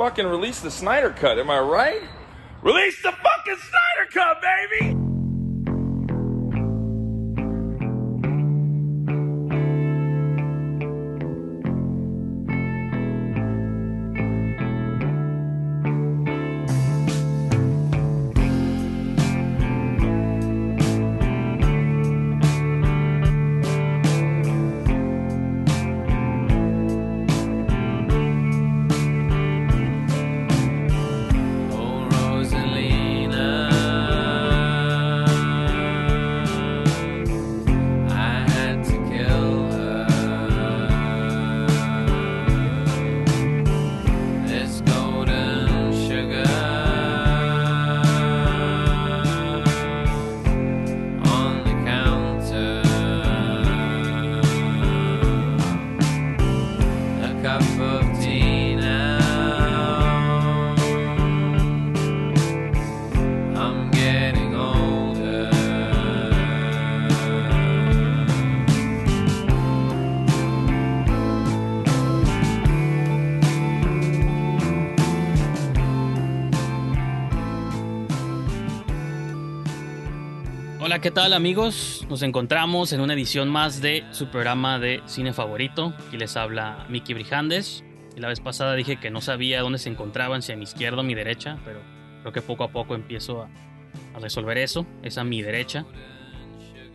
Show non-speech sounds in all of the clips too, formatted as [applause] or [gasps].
fucking release the Snyder Cut, am I right? Release the fucking Snyder Cut, baby! Hola, ¿qué tal amigos? Nos encontramos en una edición más de su programa de cine favorito. Aquí les habla Miki Brijandes. Y la vez pasada dije que no sabía dónde se encontraban, si a mi izquierda o mi derecha, pero creo que poco a poco empiezo a, a resolver eso. Es a mi derecha.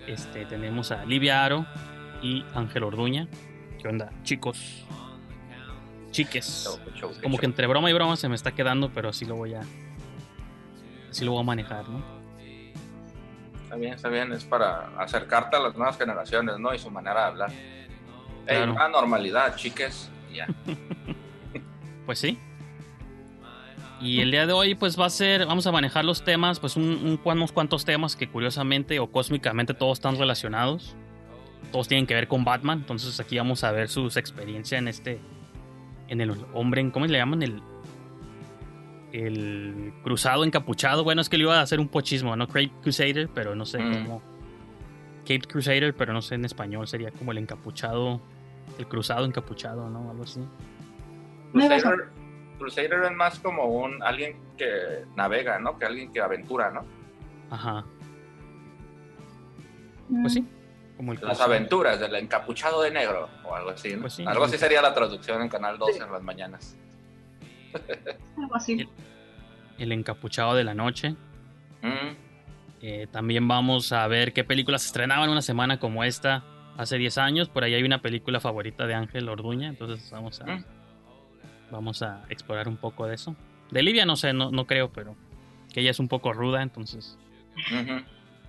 Este, tenemos a Livia Aro y Ángel Orduña. ¿Qué onda, chicos? Chiques. Como que entre broma y broma se me está quedando, pero así lo voy a. Así lo voy a manejar, ¿no? Está bien, está bien, es para acercarte a las nuevas generaciones, ¿no? Y su manera de hablar. Claro. una normalidad, chiques. Ya. [laughs] Pues sí. Y el día de hoy, pues va a ser, vamos a manejar los temas, pues un, un- unos cuantos temas que curiosamente o cósmicamente todos están relacionados. Todos tienen que ver con Batman. Entonces aquí vamos a ver sus experiencias en este, en el hombre, ¿cómo le llaman? El, el cruzado encapuchado. Bueno, es que le iba a hacer un pochismo, ¿no? Cape Crusader, pero no sé Mm. cómo. Cape Crusader, pero no sé en español, sería como el encapuchado, el cruzado encapuchado, ¿no? Algo así. Crusader, Crusader es más como un alguien que navega, ¿no? Que alguien que aventura, ¿no? Ajá. Mm. Pues sí. Como el Las aventuras del encapuchado de negro o algo así, ¿no? Pues sí. algo así sería la traducción en Canal 2 Sí. en las mañanas. [laughs] Algo así. El encapuchado de la noche. Mm, Eh, también vamos a ver qué películas se estrenaban una semana como esta hace 10 años. Por ahí hay una película favorita de Ángel Orduña. Entonces vamos a, Mm. vamos a explorar un poco de eso. De Livia no sé, no, no creo, pero que ella es un poco ruda, entonces.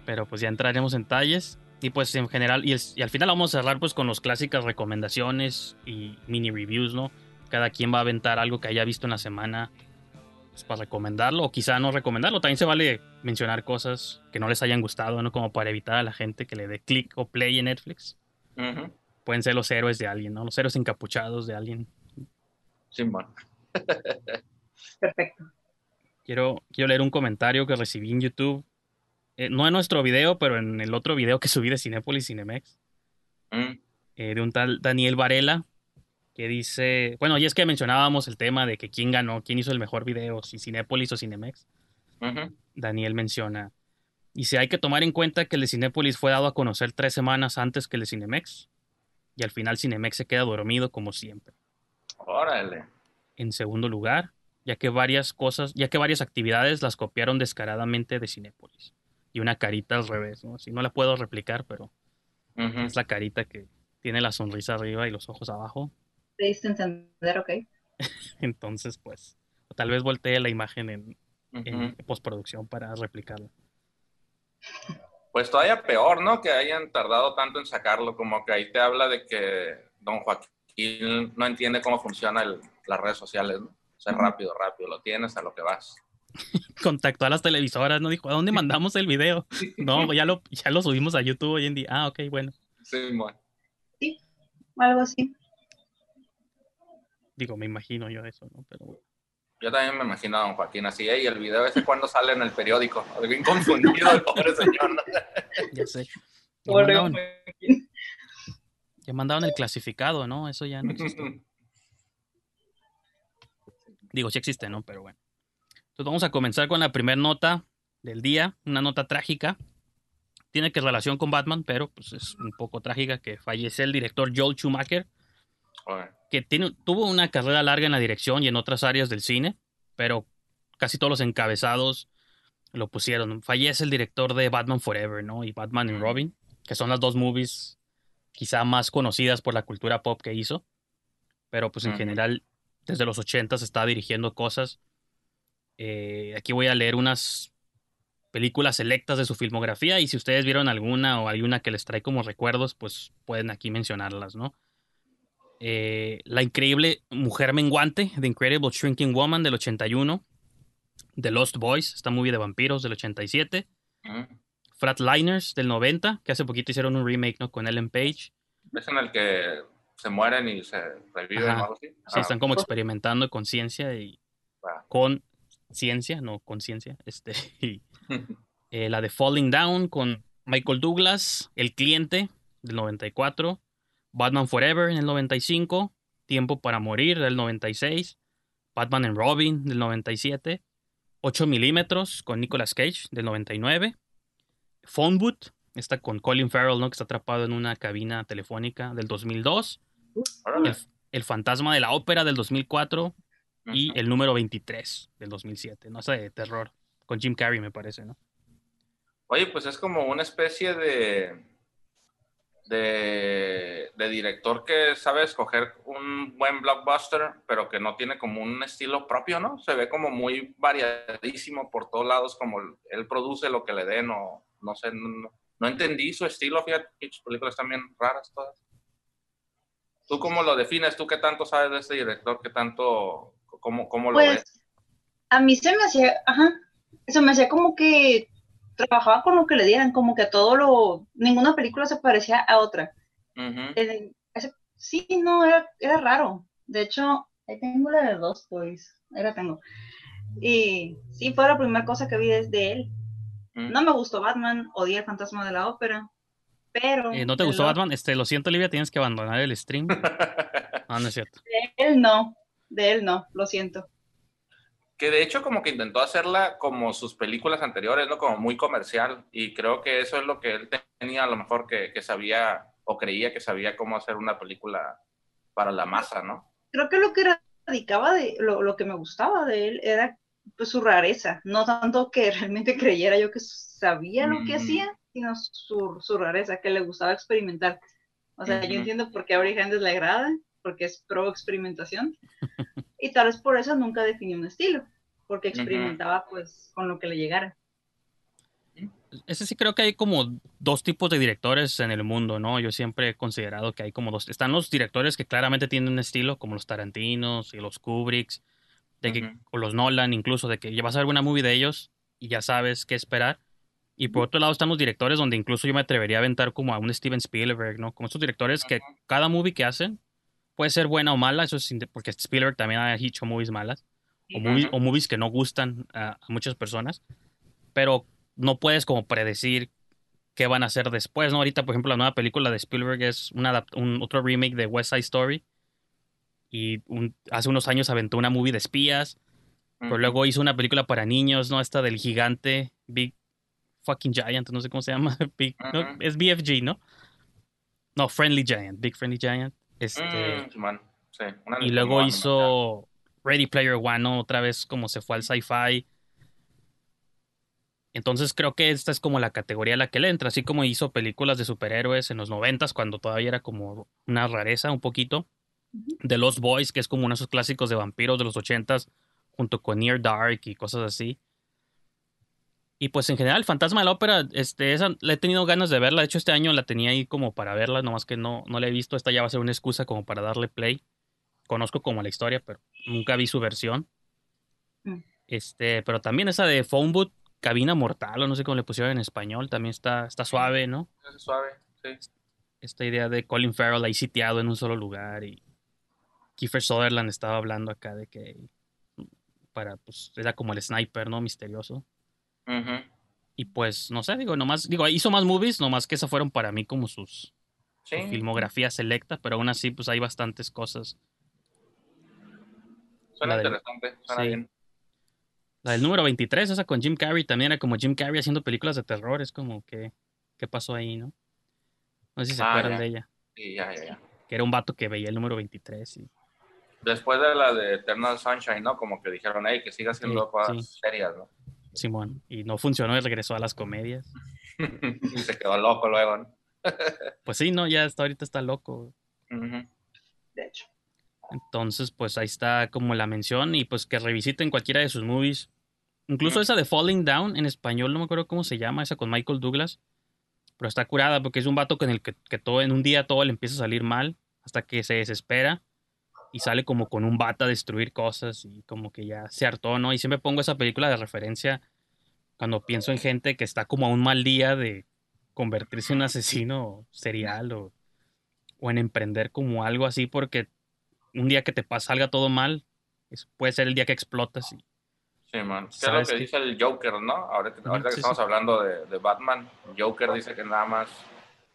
Pero pues ya entraremos en detalles. Y pues en general, y, el- y al final vamos a cerrar pues con las clásicas recomendaciones y mini reviews, ¿no? Cada quien va a aventar algo que haya visto en la semana pues, para recomendarlo o quizá no recomendarlo. También se vale mencionar cosas que no les hayan gustado, ¿no? Como para evitar a la gente que le dé click o play en Netflix. Pueden ser los héroes de alguien, ¿no? Los héroes encapuchados de alguien. Simón. [laughs] Perfecto. Quiero, quiero leer un comentario que recibí en YouTube. Eh, no en nuestro video, pero en el otro video que subí de Cinépolis Cinemex. Mm, eh, de un tal Daniel Varela, que dice, bueno, y es que mencionábamos el tema de que quién ganó, quién hizo el mejor video, si Cinépolis o Cinemex. ujú. Daniel menciona, y si hay que tomar en cuenta que el de Cinépolis fue dado a conocer tres semanas antes que el de Cinemex, y al final Cinemex se queda dormido como siempre. Órale. En segundo lugar, ya que varias cosas, ya que varias actividades las copiaron descaradamente de Cinépolis. Y una carita al revés, ¿no? Así no la puedo replicar, pero es la carita que tiene la sonrisa arriba y los ojos abajo. Te diste a entender, ok. [laughs] Entonces, pues, o tal vez voltee la imagen en, en postproducción para replicarla. Pues todavía peor, ¿no? Que hayan tardado tanto en sacarlo, como que ahí te habla de que don Joaquín no entiende cómo funcionan las redes sociales, ¿no? O sea, rápido, rápido, lo tienes a lo que vas. [laughs] Contactó a las televisoras, no dijo, ¿a dónde mandamos el video? [laughs] No, ya lo, ya lo subimos a YouTube hoy en día. Ah, ok, bueno. Sí, bueno. Algo así. Digo, me imagino yo eso, ¿no? Pero bueno. Yo también me imagino a don Joaquín así, ¿eh? Y el video ese cuando sale en el periódico. Bien confundido el pobre señor, ¿no? [laughs] ya sé. Ya Pobre mandaban, Joaquín. ya mandaban el clasificado, ¿no? Eso ya no existe. [laughs] Digo, sí existe, ¿no? Pero bueno. Entonces vamos a comenzar con la primera nota del día, una nota trágica. Tiene que relación con Batman, pero pues es un poco trágica que fallece el director Joel Schumacher. Que tiene, tuvo una carrera larga en la dirección y en otras áreas del cine, pero casi todos los encabezados lo pusieron. Fallece el director de Batman Forever, ¿no? Y Batman and Robin, que son las dos movies quizá más conocidas por la cultura pop que hizo. Pero pues en general, desde los 80 está dirigiendo cosas. Eh, aquí voy a leer unas películas selectas de su filmografía y si ustedes vieron alguna o alguna que les trae como recuerdos, pues pueden aquí mencionarlas, ¿no? Eh, la increíble Mujer Menguante, The Incredible Shrinking Woman del 81, The Lost Boys, esta movie de vampiros del 87, Ujú. Flatliners del 90, que hace poquito hicieron un remake, ¿no? Con Ellen Page. Es en el que se mueren y se reviven Ajá. o algo así. Sí, Ah, están como experimentando con ciencia y con ciencia, no conciencia. [laughs] Este, y, [laughs] eh, la de Falling Down con Michael Douglas, El Cliente del 94, Batman Forever en el 95, Tiempo para Morir del 96, Batman and Robin del 97, 8 milímetros con Nicolas Cage del 99, Phone Booth, esta con Colin Farrell, ¿no? que está atrapado en una cabina telefónica del 2002, Órale. el, el Fantasma de la Ópera del 2004 y el número 23 del 2007, ¿no? Esa de terror, con Jim Carrey me parece, ¿no? Oye, pues es como una especie de, de, de director que sabe escoger un buen blockbuster, pero que no tiene como un estilo propio, ¿no? Se ve como muy variadísimo por todos lados, como él produce lo que le den o no sé, no, no- entendí su estilo, fíjate, que sus películas están bien raras todas. ¿Tú cómo lo defines? ¿Tú qué tanto sabes de este director? ¿Qué tanto, cómo, cómo lo ves? Pues a mí se me hacía, ajá, se me hacía como que trabajaba con lo que le dieran, como que todo lo, ninguna película se parecía a otra. Eh, ese- sí, no, era, era raro. De hecho, ahí tengo la de dos boys, ahí la tengo. Y sí, fue la primera cosa que vi desde él. No me gustó Batman, odié el fantasma de la ópera, pero... Eh, ¿No te gustó lo- Batman? Este, lo siento, Olivia, tienes que abandonar el stream. No, [laughs] no es cierto. De él no, de él no, lo siento. Que de hecho como que intentó hacerla como sus películas anteriores, ¿no? Como muy comercial. Y creo que eso es lo que él tenía a lo mejor que, que sabía o creía que sabía cómo hacer una película para la masa, ¿no? creo que lo que radicaba de lo, lo que me gustaba de él era pues su rareza, no tanto que [laughs] realmente creyera yo que sabía lo que Mm. hacía, sino su, su rareza, que le gustaba experimentar. O sea, yo Ujú. entiendo por qué a Hendes le agrada, porque es pro experimentación, [laughs] y tal vez por eso nunca definió un estilo, porque experimentaba pues con lo que le llegara. Ese sí creo que hay como dos tipos de directores en el mundo, ¿no? Yo siempre he considerado que hay como dos. Están los directores que claramente tienen un estilo, como los Tarantinos y los Kubricks, de que, Ujú. o los Nolan, incluso, de que ya vas a ver una movie de ellos y ya sabes qué esperar. Y por otro lado están los directores donde incluso yo me atrevería a aventar como a un Steven Spielberg, ¿no? Como estos directores que cada movie que hacen puede ser buena o mala, eso es porque Spielberg también ha hecho movies malas o, movies, Ujú. o movies que no gustan a, a muchas personas, pero no puedes como predecir qué van a hacer después, ¿no? Ahorita, por ejemplo, la nueva película de Spielberg es una un, otro remake de West Side Story y un- hace unos años aventó una movie de espías, pero Ujú. luego hizo una película para niños, ¿no? Esta del gigante, Big Fucking Giant, no sé cómo se llama, [laughs] Big, no, es BFG, ¿no? No, Friendly Giant, Big Friendly Giant. Este, Mm, Simón, sí, una y luego hizo Ready Player One, ¿no? Otra vez como se fue al sci-fi. Entonces creo que esta es como la categoría a la que le entra, así como hizo películas de superhéroes en los noventas, cuando todavía era como una rareza un poquito. The Lost Boys, que es como uno de esos clásicos de vampiros de los ochentas, junto con Near Dark y cosas así. Y pues en general, Fantasma de la Ópera, este, esa la he tenido ganas de verla. De hecho, este año la tenía ahí como para verla, nomás que no, no la he visto. Esta ya va a ser una excusa como para darle play. Conozco como la historia, pero nunca vi su versión. Mm. Este, pero también esa de Phone Booth, Cabina Mortal, o no sé cómo le pusieron en español, también está, está suave, ¿no? Es suave, sí. Esta idea de Colin Farrell ahí sitiado en un solo lugar y Kiefer Sutherland estaba hablando acá de que para, pues, era como el sniper, ¿no? Misterioso. Y pues, no sé, digo, nomás, digo, hizo más movies, nomás que esas fueron para mí como sus, Sí. su filmografía selecta, pero aún así, pues hay bastantes cosas. Suena La del- interesante, suena sí. bien. La del número 23, esa con Jim Carrey, también era como Jim Carrey haciendo películas de terror. Es como que, ¿qué pasó ahí, no? No sé si se Ah, acuerdan ya. de ella. Sí, ya, ya, ya. Que era un vato que veía el número 23 y Después de la de Eternal Sunshine, ¿no? Como que dijeron, hey, que siga haciendo Sí, cosas sí. serias, ¿no? Simón. Y no funcionó y regresó a las comedias. y [laughs] se quedó loco luego, ¿no? [laughs] Pues sí, no, ya hasta ahorita está loco. De hecho. Entonces, pues ahí está como la mención y pues que revisiten cualquiera de sus movies. Incluso esa de Falling Down en español, no me acuerdo cómo se llama, esa con Michael Douglas. Pero está curada porque es un vato con el que, que todo en un día todo le empieza a salir mal hasta que se desespera y sale como con un bata a destruir cosas y como que ya se hartó, ¿no? Y siempre pongo esa película de referencia cuando pienso en gente que está como a un mal día de convertirse en un asesino serial o, o en emprender como algo así porque un día que te pasa, salga todo mal, es- puede ser el día que explotas. Y, Sí, man. ¿Qué es lo ¿Sabes que dice el Joker, no? Ahorita, que sí, estamos sí. hablando de, de Batman, Joker dice que nada más...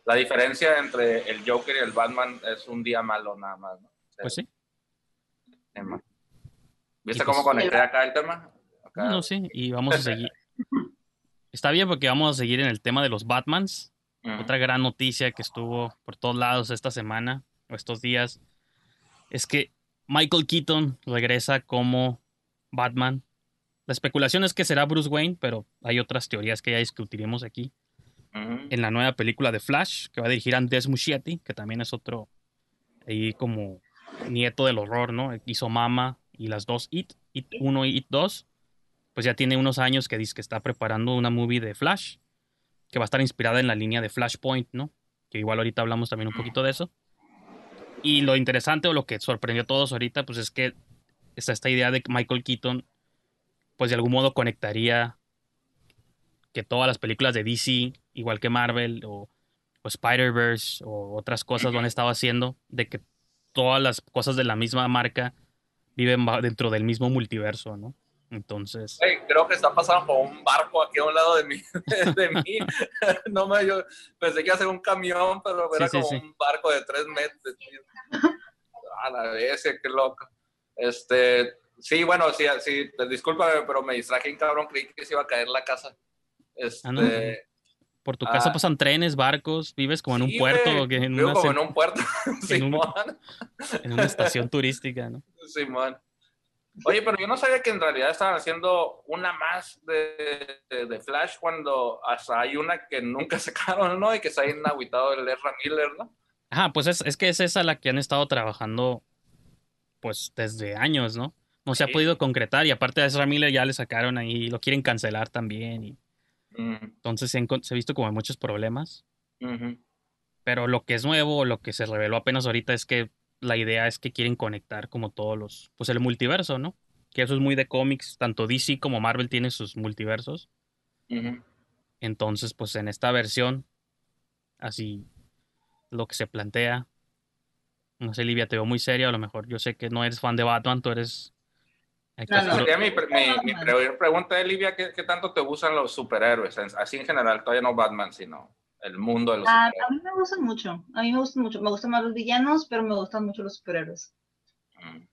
La diferencia entre el Joker y el Batman es un día malo nada más, ¿no? O sea, pues sí, sí. ¿Viste Y pues- cómo conecté acá el tema? Acá- no sé, y vamos a seguir. [laughs] Está bien porque vamos a seguir en el tema de los Batmans. Otra gran noticia que estuvo por todos lados esta semana o estos días es que Michael Keaton regresa como Batman. La especulación es que será Bruce Wayne, pero hay otras teorías que ya discutiremos aquí. En la nueva película de Flash, que va a dirigir Andes Muschietti, que también es otro ahí como nieto del horror, ¿no? Hizo Mama y las dos It, It 1 y It 2. Pues ya tiene unos años que dice que está preparando una movie de Flash, que va a estar inspirada en la línea de Flashpoint, ¿no? Que igual ahorita hablamos también un poquito de eso. Y lo interesante o lo que sorprendió a todos ahorita, pues es que está esta idea de que Michael Keaton, pues de algún modo conectaría que todas las películas de DC, igual que Marvel o, o Spider-Verse o otras cosas lo han estado haciendo, de que todas las cosas de la misma marca viven dentro del mismo multiverso, ¿no? Entonces, creo que está pasando por un barco aquí a un lado de mí. [laughs] De mí. [laughs] No me, yo pensé que iba a ser un camión, pero era sí, como sí. un barco de tres metros. A la vez, qué loco. Este, sí, bueno, sí, sí, discúlpame, pero me distraje un cabrón, creí que se iba a caer la casa. Este, Ah, no. Por tu casa Ah. pasan trenes, barcos, vives como en un puerto que en vivo una, como en un puerto. [laughs] [laughs] en un- en una estación turística, ¿no? Simón. Oye, pero yo no sabía que en realidad estaban haciendo una más de, de- de Flash cuando hasta hay una que nunca [laughs] sacaron, ¿no? Y que está ahí agüitado el Ezra Miller, ¿no? Ajá, pues es, es que es esa la que han estado trabajando pues desde años, ¿no? No se ha podido concretar y aparte de Ezra Miller ya le sacaron ahí, lo quieren cancelar también y Entonces se, han con- se ha visto como muchos problemas. Pero lo que es nuevo, lo que se reveló apenas ahorita es que la idea es que quieren conectar como todos los, pues el multiverso, ¿no? Que eso es muy de cómics, tanto DC como Marvel tiene sus multiversos. Entonces, pues en esta versión, así lo que se plantea. No sé, Livia, te veo muy seria, a lo mejor yo sé que no eres fan de Batman, tú eres... No, no. Sería mi, pre- mi, mi pre- pregunta, Olivia, ¿qué, ¿qué tanto te gustan los superhéroes? Así en general, todavía no Batman, sino el mundo de los Ah, a superhéroes. mí me gustan mucho. A mí me gustan mucho. Me gustan más los villanos, pero me gustan mucho los superhéroes. Mm.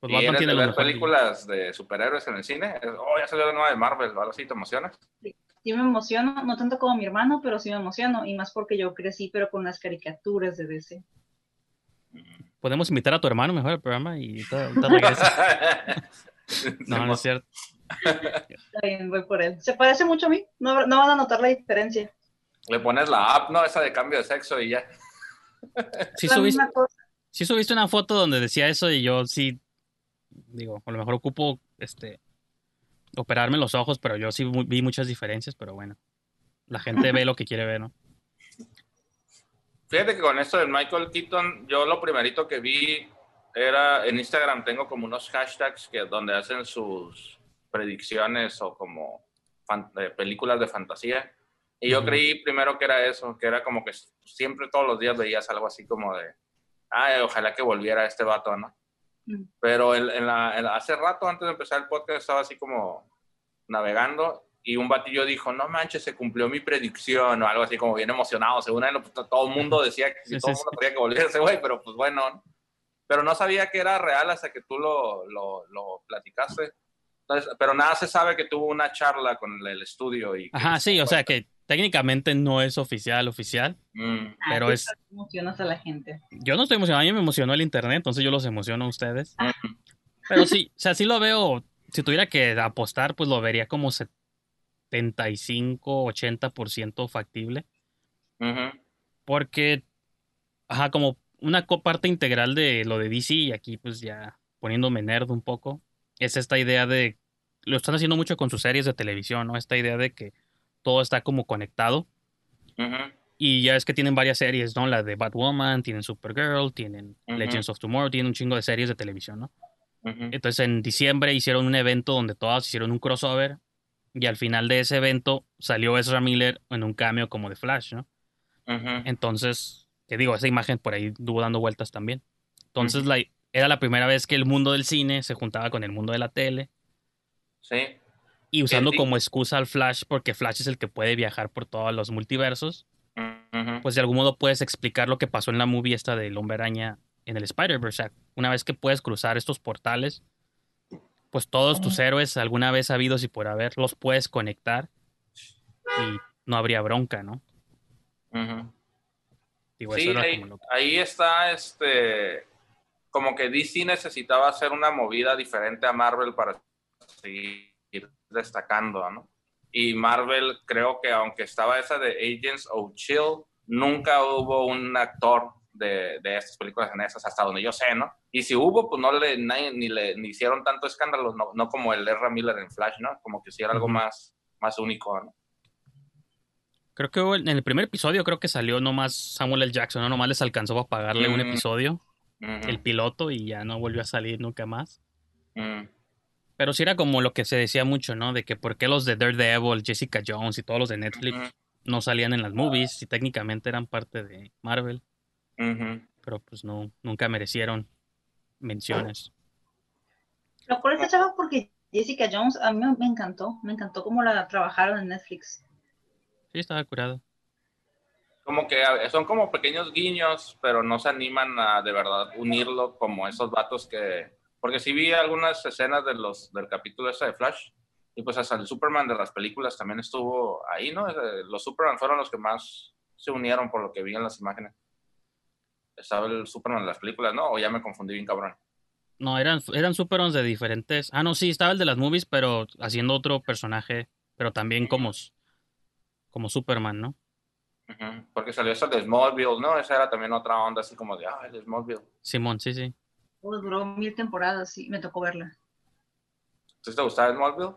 Pues ¿Y Batman eres tiene de ver películas de superhéroes en el cine? Oh, ya salió la nueva de Marvel, ¿o algo así? ¿Te emocionas? Sí me emociono, no tanto como mi hermano, pero sí me emociono. Y más porque yo crecí, pero con las caricaturas de DC. Podemos invitar a tu hermano mejor al programa y [laughs] regresa. [laughs] No, no es cierto. Está bien, voy por él. Se parece mucho a mí. No, no van a notar la diferencia. Le pones la app, ¿no? Esa de cambio de sexo y ya. Sí la subiste, misma cosa. sí subiste una foto donde decía eso y yo sí, digo, a lo mejor ocupo este operarme los ojos, pero yo sí vi muchas diferencias, pero bueno, la gente ve lo que quiere ver, ¿no? Fíjate que con esto del Michael Keaton, yo lo primerito que vi era en Instagram, tengo como unos hashtags que donde hacen sus predicciones o como fan- eh, películas de fantasía. Y yo creí primero que era eso, que era como que siempre todos los días veías algo así como de, ay, ojalá que volviera este vato, ¿no? Mm. Pero el- en la- en la- hace rato, antes de empezar el podcast, estaba así como navegando y un batillo dijo, no manches, se cumplió mi predicción o algo así como bien emocionado. Según él, pues, todo el mundo decía que Sí, todo el sí, mundo quería que volviera ese güey, pero pues bueno. ¿no? pero no sabía que era real hasta que tú lo, lo, lo platicaste. Entonces, pero nada se sabe que tuvo una charla con el estudio y... Ajá, sí, o sea que técnicamente no es oficial, oficial. Mm, Ah, Pero tú es- emocionas a la gente. Yo no estoy emocionado, a mí me emocionó el internet, entonces yo los emociono a ustedes. mm, Pero sí, o sea, sí lo veo, si tuviera que apostar, pues lo vería como 75, 80% factible. ujú, Porque, ajá, como una parte integral de lo de DC, y aquí pues ya poniéndome nerd un poco, es esta idea de, lo están haciendo mucho con sus series de televisión, ¿no? Esta idea de que todo está como conectado. ujú, Y ya es que tienen varias series, ¿no? La de Batwoman, tienen Supergirl, tienen. Legends of Tomorrow, tienen un chingo de series de televisión, ¿no? Entonces en diciembre hicieron un evento donde todas hicieron un crossover y al final de ese evento salió Ezra Miller en un cameo como de Flash, ¿no? Entonces, te digo, esa imagen por ahí estuvo dando vueltas también. Entonces, la, era la primera vez que el mundo del cine se juntaba con el mundo de la tele Sí. y usando sí. como excusa al Flash porque Flash es el que puede viajar por todos los multiversos, pues de algún modo puedes explicar lo que pasó en la movie esta del Hombre Araña en el Spider-Verse. O sea, una vez que puedes cruzar estos portales, pues todos tus héroes alguna vez habidos y por haber los puedes conectar y no habría bronca, ¿no? Digo, Sí, eso ahí, como ahí está, este, como que DC necesitaba hacer una movida diferente a Marvel para seguir destacando, ¿no? Y Marvel, creo que aunque estaba esa de Agents of Chill, nunca hubo un actor de, de estas películas en esas, hasta donde yo sé, ¿no? Y si hubo, pues no le, nadie- ni le ni hicieron tanto escándalo, no, no como el Ezra Miller en Flash, ¿no? Como que sí era algo más, más único, ¿no? Creo que en el primer episodio creo que salió nomás Samuel L. Jackson, ¿no? Nomás les alcanzó a pagarle un Mm. episodio, Ujú, el piloto, y ya no volvió a salir nunca más. ujú. Pero sí era como lo que se decía mucho, ¿no? De que por qué los de Daredevil, Jessica Jones y todos los de Netflix Ujú, no salían en las movies si técnicamente eran parte de Marvel, pero pues no, nunca merecieron menciones. Lo cual está chavo porque Jessica Jones a mí me, encantó. Me encantó cómo la trabajaron en Netflix. Sí, estaba curado. como que son como pequeños guiños, pero no se animan a de verdad unirlo como esos vatos que... Porque sí vi algunas escenas de los, del capítulo ese de Flash, y pues hasta el Superman de las películas también estuvo ahí, ¿no? Eh, Los Superman fueron los que más se unieron por lo que vi en las imágenes. Estaba el Superman de las películas, ¿no? O ya me confundí bien cabrón. No, eran, eran superons de diferentes. Ah, no, sí, estaba el de las movies, pero haciendo otro personaje, pero también como, como Superman, ¿no? Porque salió esa de Smallville, ¿no? Esa era también otra onda así como de, ah, el de Smallville. Simón, sí, sí. Duró mil temporadas y me tocó verla. ¿Sí te gustaba Smallville?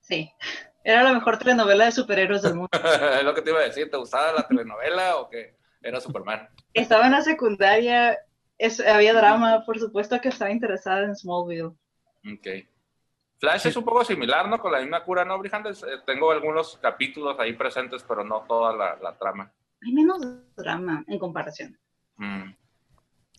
Sí. Era la mejor telenovela de superhéroes del [laughs] mundo. es lo que te iba a decir, ¿te gustaba la telenovela o qué? Era Superman. Estaba en la secundaria, es- había drama, por supuesto que estaba interesada en Smallville. Ok. Flash es un poco similar, ¿no? Con la misma cura, ¿no, Brijandes? Eh, tengo algunos capítulos ahí presentes, pero no toda la, la trama. Hay menos drama en comparación. Mm,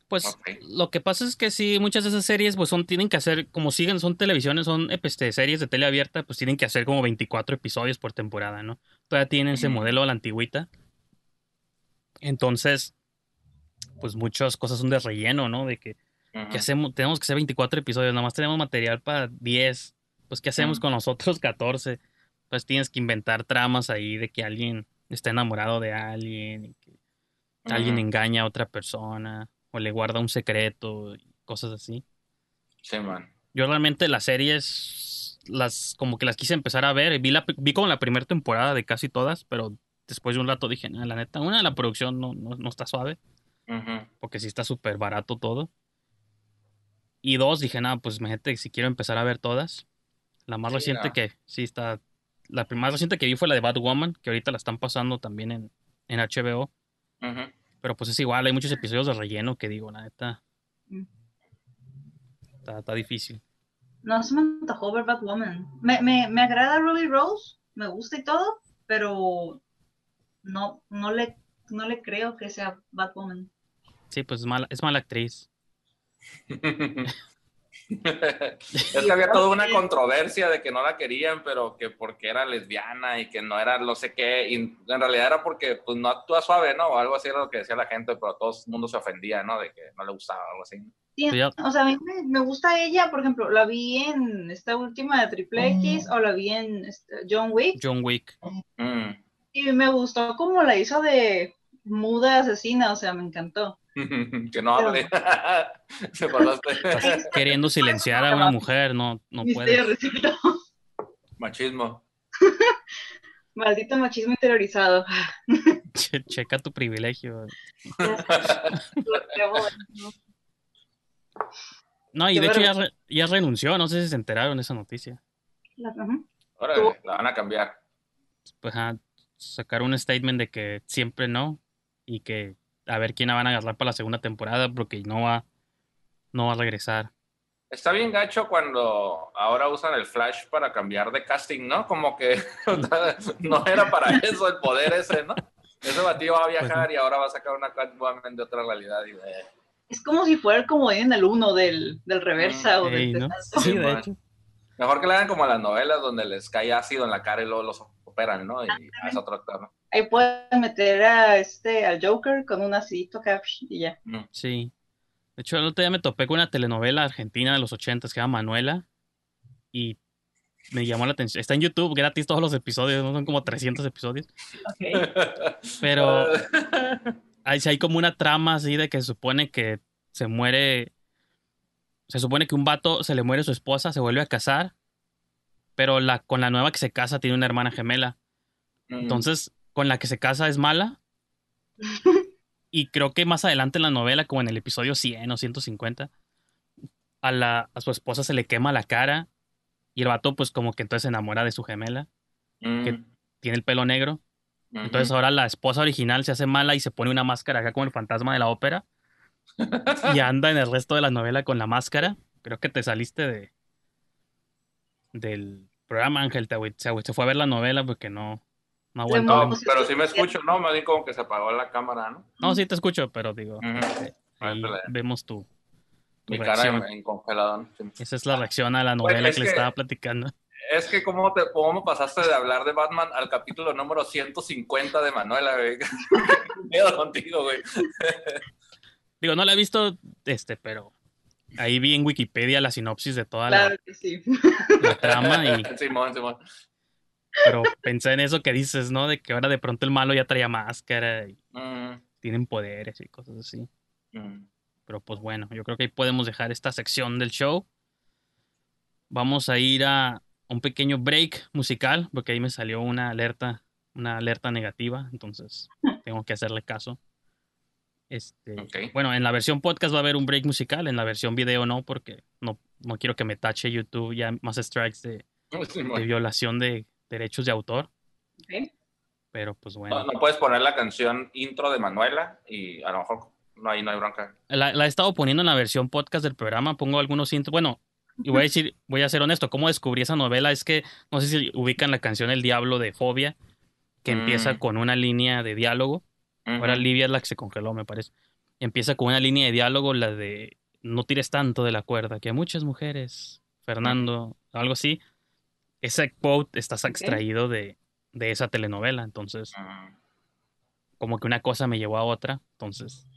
Pues lo que pasa es que sí, muchas de esas series pues son, tienen que hacer, como siguen, son televisiones, son este, series de tele abierta, pues tienen que hacer como 24 episodios por temporada, ¿no? Todavía tienen ese modelo a la antigüita. Entonces, pues muchas cosas son de relleno, ¿no? De que. ¿qué hacemos? Tenemos que hacer 24 episodios, nada más tenemos material para 10. Pues, ¿qué hacemos con los otros 14? Pues tienes que inventar tramas ahí de que alguien está enamorado de alguien, y que alguien engaña a otra persona o le guarda un secreto y cosas así. Sí, man. Yo realmente las series las como que las quise empezar a ver, vi la vi como la primera temporada de casi todas, pero después de un rato dije, "Nah, la neta, una la producción no, no, no está suave, Ujú. porque sí está súper barato todo. Y dos, dije, nada, pues imagínate si quiero empezar a ver todas. La más Sí, reciente ah. que sí está la más reciente que vi fue la de Batwoman, que ahorita la están pasando también en, en HBO. Ujú. Pero pues es igual, hay muchos episodios de relleno que digo, la neta. Mm. Está, está difícil. No se me antojó ver Batwoman. Me, me, me agrada Ruby Rose, me gusta y todo, pero no, no, le, no le creo que sea Batwoman. Sí, pues es mala, es mala actriz. [laughs] es que había toda una controversia de que no la querían, pero que porque era lesbiana y que no era no sé qué, y en realidad era porque pues no actúa suave, ¿no? O algo así era lo que decía la gente, pero todo el mundo se ofendía, ¿no? De que no le gustaba o algo así. Sí, Ya- o sea, a mí me, me gusta ella, por ejemplo, la vi en esta última de Triple X o la vi en este, John Wick John Wick. Mm. Y me gustó como la hizo de muda asesina, o sea, me encantó. [laughs] que no hable. [laughs] Se pasaste. Queriendo silenciar a una mujer, no, no puede. Machismo. [laughs] Maldito machismo interiorizado. Che- checa tu privilegio. No, y de hecho ya, re- ya renunció, no sé si se enteraron de esa noticia. Órale, la van a cambiar. Pues ajá, sacar un statement de que siempre no y que a ver quién la van a agarrar para la segunda temporada porque no va, no va a regresar. Está bien gacho cuando ahora usan el flash para cambiar de casting, ¿no? Como que [laughs] no era para [laughs] eso el poder ese, ¿no? Ese batido va a viajar y ahora va a sacar una Catwoman de otra realidad. Y, eh, Es como si fuera comodín en el uno del, del reversa o del ¿no? Sí, de hecho. Mejor que le hagan como las novelas donde les cae ácido en la cara y luego los operan, ¿no? Y es otro actor, ¿no? Ahí pueden meter a este, al Joker con un acidito acá y ya. Sí. De hecho, el otro día me topé con una telenovela argentina de los 80 que se llama Manuela y me llamó la atención. Está en YouTube gratis todos los episodios, ¿no? son como 300 episodios. Pero [laughs] hay, sí hay como una trama así de que se supone que se muere. Se supone que un vato se le muere su esposa, se vuelve a casar, pero la, con la nueva que se casa tiene una hermana gemela. Mm. Entonces, con la que se casa es mala. [laughs] Y creo que más adelante en la novela, como en el episodio 100 o 150, a, la, a su esposa se le quema la cara y el vato pues como que entonces se enamora de su gemela, Mm. que- tiene el pelo negro. Entonces ahora la esposa original se hace mala y se pone una máscara acá como el fantasma de la ópera. Y [laughs] anda en el resto de la novela con la máscara. Creo que te saliste de del programa, Ángel. Te, se, se fue a ver la novela porque no, no aguantó. No, pero sí me escucho, ¿no? Me di como que se apagó la cámara, ¿no? No, sí te escucho, pero digo, ahí Ándale. vemos tu, tu Mi cara reacción. en, en sí. Esa es la reacción a la novela es que le estaba platicando. Es que cómo, te, cómo pasaste de hablar de Batman al capítulo número 150 de Manuela, güey. [laughs] Miedo contigo, güey. Digo, no la he visto, este, pero ahí vi en Wikipedia la sinopsis de toda Claro la, que sí. la trama y [laughs] Simón, Simón. pero pensé en eso que dices, ¿no? De que ahora de pronto el malo ya traía máscara y Mm, tienen poderes y cosas así. mm. Pero pues bueno, yo creo que ahí podemos dejar esta sección del show. Vamos a ir a un pequeño break musical, porque ahí me salió una alerta, una alerta negativa, entonces tengo que hacerle caso. Este, Ok. Bueno, en la versión podcast va a haber un break musical, en la versión video no, porque no, no quiero que me tache YouTube ya más strikes de, [laughs] de violación de derechos de autor, pero pues No, bueno. no puedes poner la canción intro de Manuela y a lo mejor no, ahí no hay bronca. La, la he estado poniendo en la versión podcast del programa, pongo algunos intros. Bueno, y voy a decir, voy a ser honesto, cómo descubrí esa novela es que no sé si ubican la canción El Diablo de Fobia, que Mm. empieza con una línea de diálogo. Ahora Ujú. Livia es la que se congeló, me parece. Empieza con una línea de diálogo, la de no tires tanto de la cuerda, que a muchas mujeres, Fernando, algo así. Ese quote está extraído de, de esa telenovela, entonces Mm, como que una cosa me llevó a otra, entonces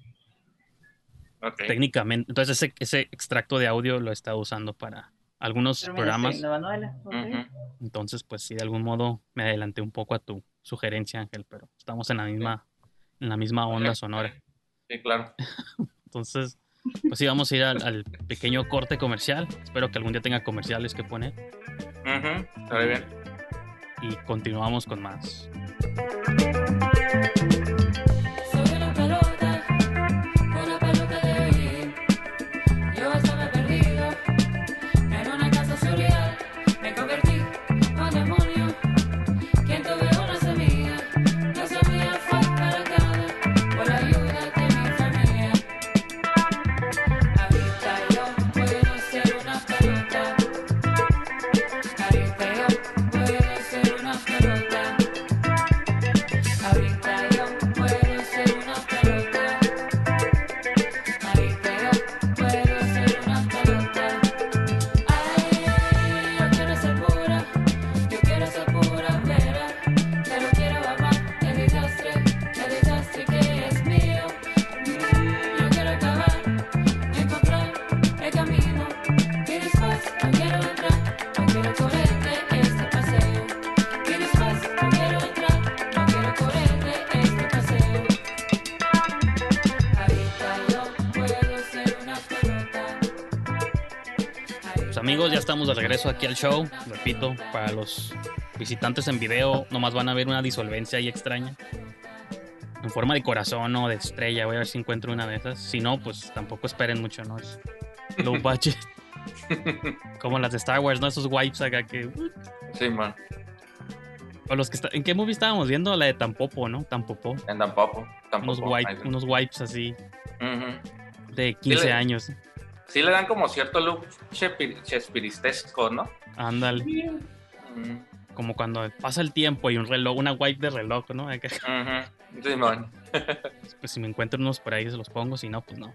ok. técnicamente, entonces ese, ese extracto de audio lo he estado usando para algunos programas, siendo Manuela. ok. Ujú. entonces pues sí, de algún modo me adelanté un poco a tu sugerencia, Ángel, pero estamos en la misma, en la misma onda sonora. Sí, claro. [laughs] Entonces, pues sí, vamos a ir al, al pequeño corte comercial. Espero que algún día tenga comerciales que poner. Ujú, Está bien. Y continuamos con más. Estamos de regreso aquí al show. Repito, para los visitantes en video, nomás van a ver una disolvencia ahí extraña. En forma de corazón o de estrella. Voy a ver si encuentro una de esas. Si no, pues tampoco esperen mucho, ¿no? Es low [laughs] budget. Como las de Star Wars, ¿no? Esos wipes acá que. Sí, man. O los que está... ¿En qué movie estábamos viendo? La de Tampopo, ¿no? Tampopo. En tampoco. tampoco. Unos, wipe- unos wipes así de 15 le- años. Sí le dan como cierto look chespiristesco, ¿no? Ándale. Ujú. Como cuando pasa el tiempo y un reloj, una wipe de reloj, ¿no? Acá. Ujú. Sí, man. [laughs] Pues si me encuentro unos por ahí se los pongo, si no, pues no.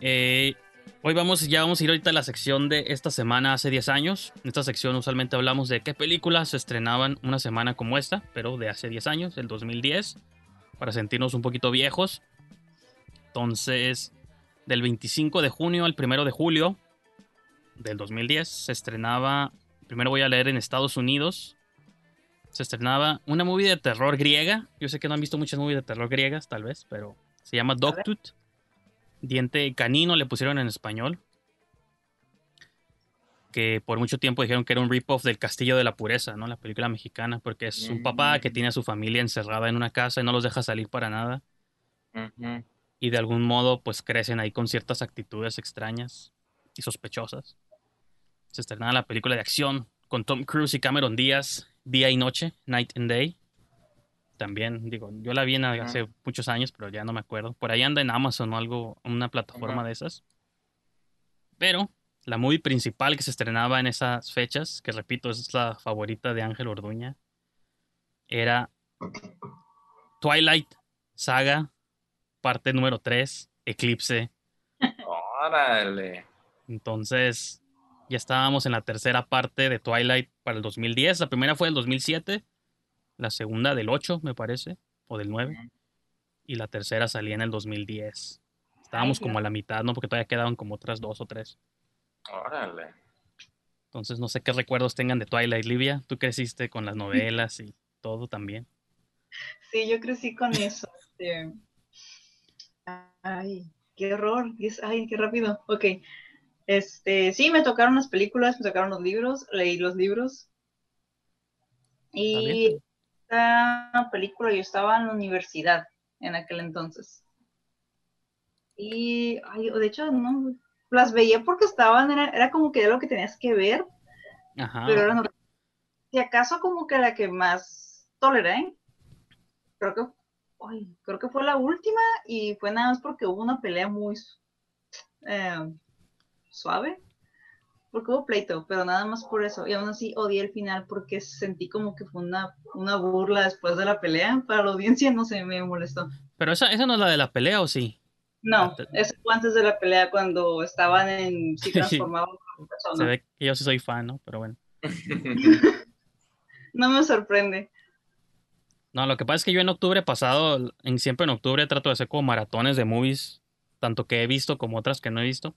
Eh, hoy vamos, ya vamos a ir ahorita a la sección de esta semana hace 10 años. En esta sección usualmente hablamos de qué películas se estrenaban una semana como esta, pero de hace 10 años, el 2010, para sentirnos un poquito viejos. Entonces, del 25 de junio al 1 de julio del 2010 se estrenaba, primero voy a leer en Estados Unidos, se estrenaba una movie de terror griega. Yo sé que no han visto muchas movies de terror griegas, tal vez, pero se llama Dogtooth. Diente canino le pusieron en español. Que por mucho tiempo dijeron que era un rip-off del Castillo de la Pureza, ¿no? La película mexicana, porque es un papá que tiene a su familia encerrada en una casa y no los deja salir para nada. Y de algún modo, pues crecen ahí con ciertas actitudes extrañas y sospechosas. Se estrenaba la película de acción con Tom Cruise y Cameron Díaz, Día y Noche, Night and Day. También, digo, yo la vi en hace muchos años, pero ya no me acuerdo. Por ahí anda en Amazon o algo, una plataforma de esas. Pero la movie principal que se estrenaba en esas fechas, que repito, es la favorita de Ángel Orduña, era Twilight Saga, parte número 3, Eclipse. Órale. Entonces, ya estábamos en la tercera parte de Twilight para el 2010. La primera fue del 2007, la segunda del 8, me parece, o del 9, y la tercera salía en el 2010. Estábamos Ay, como a la mitad, ¿no? Porque todavía quedaban como otras dos o tres. Órale. Entonces, no sé qué recuerdos tengan de Twilight, Livia. Tú creciste con las [laughs] novelas y todo también. Sí, yo crecí con eso. este. Ay, qué error. Ay, qué rápido. Ok. Este, sí, me tocaron las películas, me tocaron los libros, leí los libros. Y esta película yo estaba en la universidad en aquel entonces. Y, ay, de hecho, no, las veía porque estaban, era, era como que era lo que tenías que ver, Ajá. pero ahora no. Si acaso como que la que más toleré, creo que, ay, creo que fue la última y fue nada más porque hubo una pelea muy eh, suave, porque hubo pleito, pero nada más por eso. Y aún así odié el final porque sentí como que fue una, una burla después de la pelea. Para la audiencia no sé, me molestó. Pero esa, esa no es la de la pelea, ¿o sí? No, eso fue antes de la pelea cuando estaban en, sí [laughs] Sí. transformaban en Se persona. ve que yo sí soy fan, ¿no? Pero bueno. [laughs] No me sorprende. No, lo que pasa es que yo en octubre pasado, en, siempre en octubre trato de hacer como maratones de movies, tanto que he visto como otras que no he visto.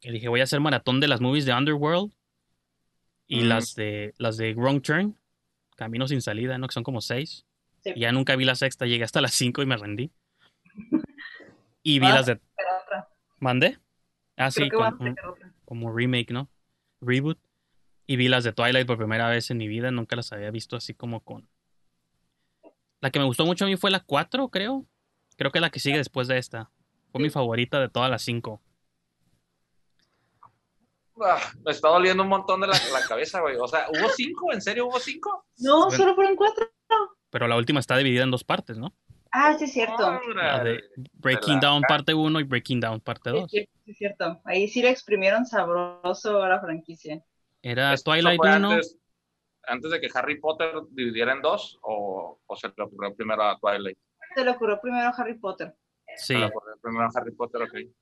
Y dije, voy a hacer maratón de las movies de Underworld y Mm. las de las de Wrong Turn, Camino sin salida, ¿no? Que son como seis. Sí. Y ya nunca vi la sexta, llegué hasta las cinco y me rendí. [laughs] Y vi Ah, las de... ¿Mandé? Ah, sí, Creo como remake, ¿no? Reboot. Y vi las de Twilight por primera vez en mi vida, nunca las había visto así como con... La que me gustó mucho a mí fue la 4, creo. Creo que es la que sigue después de esta. Fue mi favorita de todas las cinco. Ah, me está doliendo un montón de la, la cabeza, güey. O sea, ¿hubo cinco? ¿En serio hubo cinco? No, Bueno. solo fueron cuatro. Pero la última está dividida en dos partes, ¿no? Ah, sí, es cierto. La de Breaking la- Down parte 1 y Breaking Down parte Sí, 2. sí, sí, es cierto. Ahí sí le exprimieron sabroso a la franquicia. Era ¿Esto Twilight fue 1. Antes, antes de que Harry Potter dividiera en dos o, o se le ocurrió primero a Twilight? Se le ocurrió primero a Harry Potter. Sí. Se le ocurrió primero a Harry Potter, ok. Y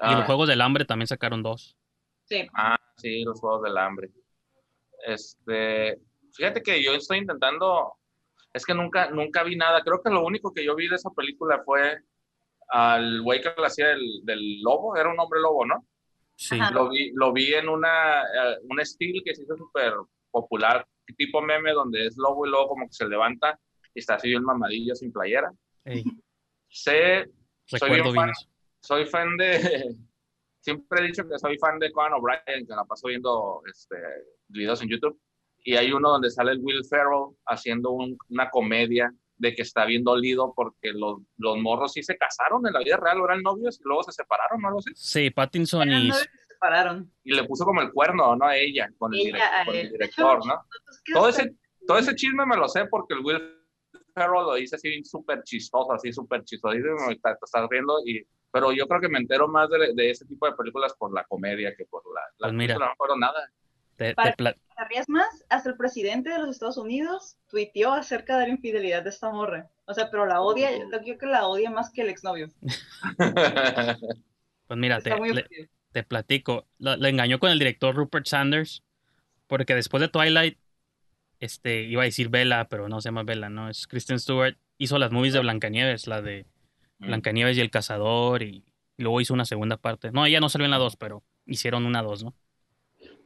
Ah, los Juegos del Hambre también sacaron dos. Sí. Ah, sí, los Juegos del Hambre. Este, fíjate que yo estoy intentando, es que nunca, nunca vi nada. Creo que lo único que yo vi de esa película fue al güey que le hacía del, del lobo, era un hombre lobo, ¿no? Sí. Lo vi, lo vi en una, eh, un estilo que se hizo súper popular, tipo meme, donde es lobo y luego como que se levanta y está así bien mamadillo sin playera. Ey, Sé, soy bien fan, soy fan de, [laughs] siempre he dicho que soy fan de Conan O'Brien, que la paso viendo este, videos en YouTube. Y hay uno donde sale el Will Ferrell haciendo un- una comedia de que está bien dolido porque los, los morros sí se casaron en la vida real, eran novios y luego se separaron, ¿no? Algo así. Sí, Pattinson y... que separaron. Y le puso como el cuerno, ¿no? A ella, con el, Ella con el director, hecho, ¿no? Entonces, ¿qué Todo ese, todo ese chisme me lo sé porque el Will Ferrell lo dice así súper chistoso, así súper chistoso. Dice, "Me está- te estás riendo y... Pero yo creo que me entero más de, de ese tipo de películas por la comedia que por la, la Pues mira. película, no me acuerdo nada. te- Para- ¿Te ríes más? Hasta el presidente de los Estados Unidos tuiteó acerca de la infidelidad de esta morra. O sea, pero la odia, yo creo que la odia más que el exnovio. [laughs] Pues mira, te, le-. Te platico. La, la engañó con el director Rupert Sanders, porque después de Twilight, este, iba a decir Bella, pero no se llama Bella, ¿no? Es Kristen Stewart. Hizo las movies de Blancanieves, la de Blancanieves y el Cazador, y, y luego hizo una segunda parte. No, ella no salió en la 2, pero hicieron una 2, ¿no?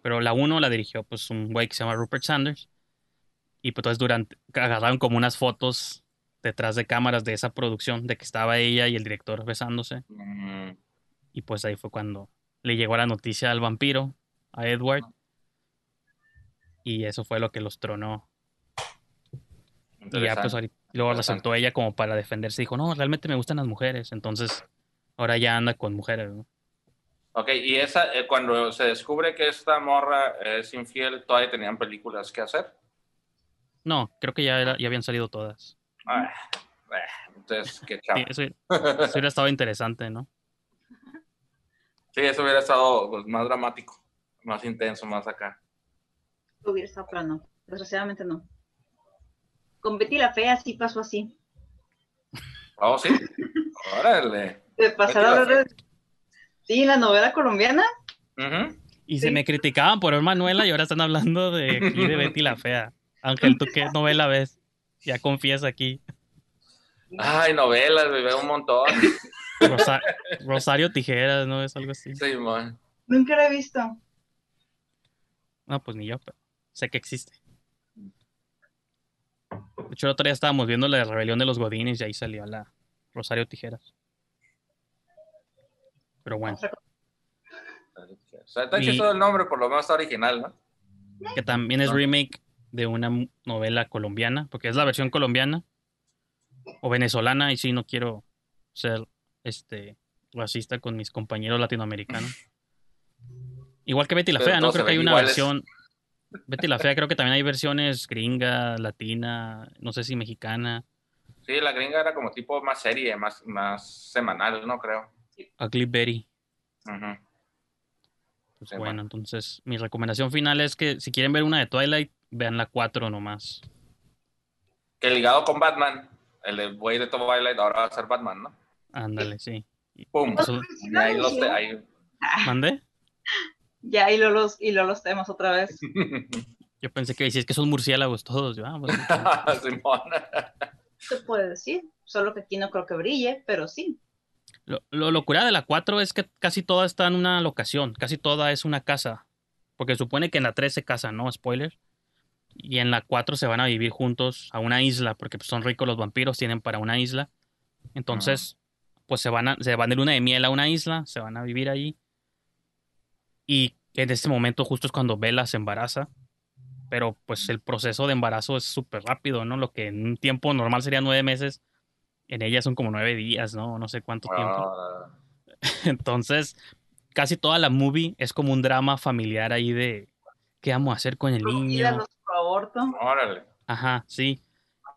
Pero la 1 la dirigió, pues, un güey que se llama Rupert Sanders. Y pues entonces durante, agarraron como unas fotos detrás de cámaras de esa producción, de que estaba ella y el director besándose. Mm, Y pues ahí fue cuando le llegó la noticia al vampiro, a Edward. Y eso fue lo que los tronó. Y ya pues ahorita, luego Interesante. resultó ella como para defenderse. Dijo, no, realmente me gustan las mujeres. Entonces, ahora ya anda con mujeres. ¿no? Ok, y esa, eh, cuando se descubre que esta morra es infiel, todavía tenían películas que hacer. No, creo que ya, era- ya habían salido todas. Ah, eh, entonces, qué chavo. Sí, eso, eso [laughs] hubiera estado interesante, ¿no? Sí, eso hubiera estado pues, más dramático, más intenso, más acá. Hubiera estado, pero no. Desgraciadamente no. Con Betty la Fea sí pasó así. Oh, sí. [laughs] Órale. De pasar a la. Sí, la novela colombiana. Y se me criticaban por ver Manuela y ahora están hablando de aquí de Betty la Fea. Ángel, ¿tú qué novela ves? Ya confiesa aquí. Ay, novelas, me veo un montón. Rosa- Rosario Tijeras, ¿no? Es algo así. Sí, man. Nunca la he visto. No, pues ni yo, pero sé que existe. De hecho, el otro día estábamos viendo la rebelión de los Godines y ahí salió la Rosario Tijeras. Pero bueno, O sea, está Y- el nombre, por lo menos está original, ¿no? que también es remake de una novela colombiana, porque es la versión colombiana o venezolana, y sí, no quiero ser este racista con mis compañeros latinoamericanos. [laughs] Igual que Betty la Pero Fea, ¿no? Creo que hay una iguales. versión. [laughs] Betty la Fea, creo que también hay versiones gringa, latina, no sé si mexicana. Sí, la gringa era como tipo más serie, más, más semanal, ¿no? Creo. Ugly Betty. Ujú. Pues Sí, bueno, bueno. entonces mi recomendación final es que si quieren ver una de Twilight, vean la 4 nomás. Que ligado con Batman, el güey de Twilight ahora va a ser Batman, ¿no? Ándale, sí. ¡Pum! Eso- Y ahí los te- ahí- ¿Mandé? Ya, y lo los, y lo los temas otra vez. [laughs] Yo pensé que decías que son murciélagos todos. Yo, ah. [laughs] Se puede decir. Solo que aquí no creo que brille, pero sí. Lo, lo locura de la 4 es que casi toda está en una locación, casi toda es una casa. Porque supone que en la 3 se casan, ¿no? Spoiler. Y en la 4 se van a vivir juntos a una isla, porque pues, son ricos los vampiros, tienen para una isla. Entonces, pues se van, a, se van de luna de miel a una isla, se van a vivir allí. Y en este momento justo es cuando Bella se embaraza. Pero pues el proceso de embarazo es súper rápido, ¿no? Lo que en un tiempo normal sería nueve meses, en ella son como nueve días, ¿no? No sé cuánto tiempo. Ah, [laughs] Entonces, casi toda la movie es como un drama familiar ahí de qué vamos a hacer con el niño. aborto. órale. Ajá, sí.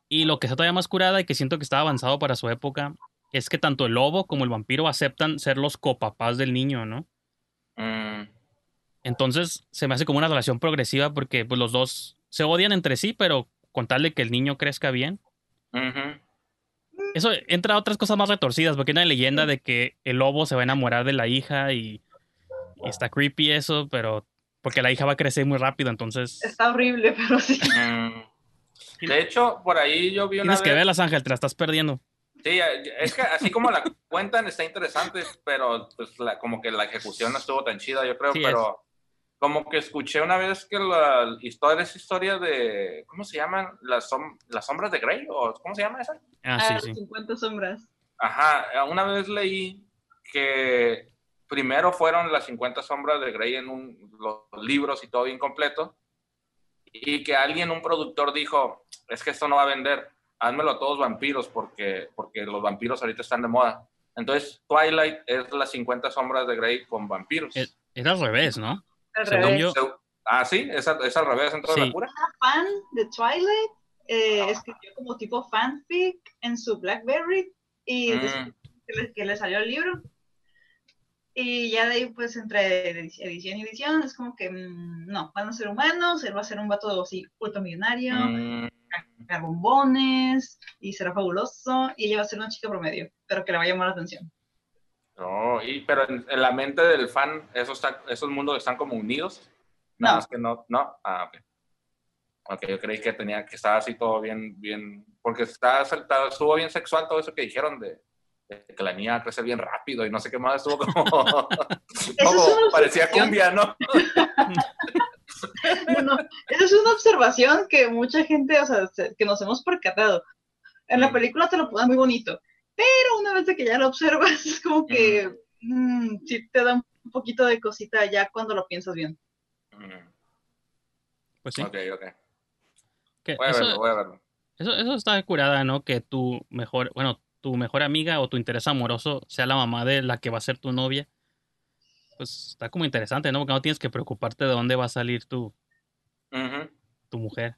Y lo que está todavía más curada y que siento que está avanzado para su época es que tanto el lobo como el vampiro aceptan ser los copapás del niño, ¿no? Mm, Entonces se me hace como una relación progresiva porque pues, los dos se odian entre sí, pero con tal de que el niño crezca bien. Eso entra a otras cosas más retorcidas, porque hay una leyenda de que el lobo se va a enamorar de la hija y, y está creepy eso, pero porque la hija va a crecer muy rápido, entonces Está horrible, pero sí. Mm. De hecho, por ahí yo vi una tienes que verlas, Ángel, te la estás perdiendo. Sí, es que así como la [laughs] cuentan está interesante, pero pues la, como que la ejecución no estuvo tan chida, yo creo, Sí, pero como que escuché una vez que la historia es historia de, ¿cómo se llaman? Las, som- las sombras de Grey, o ¿cómo se llama esa? Ah, Ah, sí, sí. 50 sombras. Ajá, una vez leí que primero fueron las 50 sombras de Grey en un, los libros y todo bien completo, y que alguien, un productor, dijo, es que esto no va a vender, házmelo a todos vampiros, porque, porque los vampiros ahorita están de moda. Entonces, Twilight es las 50 sombras de Grey con vampiros. Es- Era al revés, ¿no? Al Según revés. yo- Ah, sí, es, al- es al revés, entonces Sí. la pura. fan de Twilight eh, escribió como tipo fanfic en su Blackberry y Mm. que le, que le salió el libro. Y ya de ahí, pues, entre edición y edición, es como que mm, no, van a ser humanos, él va a ser un vato así ultramillonario, Mm, a bombones, y será fabuloso, y ella va a ser una chica promedio, pero que le va a llamar la atención. no, y, pero en, en la mente del fan, esos, está- esos mundos están como unidos. Nada No. más que no, no. Ah, ok. Ok, yo creí que tenía que estar así todo bien, bien, porque está, está- estuvo bien sexual todo eso que dijeron de, de que la niña crece bien rápido y no sé qué más, estuvo como, [laughs] [laughs] como parecía cumbia, ¿no? [laughs] [laughs] No, no, esa es una observación que mucha gente, o sea, se- que nos hemos percatado. En la Mm. película te lo ponen muy bonito, pero una vez que ya lo observas, [laughs] es como que mm, sí te da un poquito de cosita ya cuando lo piensas bien. Mm, Pues sí. Ok, ok. Que Voy a eso, verlo, voy a verlo. eso, eso está curada, ¿no? Que tu mejor, bueno, tu mejor amiga o tu interés amoroso sea la mamá de la que va a ser tu novia. Pues está como interesante, ¿no? Porque no tienes que preocuparte de dónde va a salir tu, tu mujer.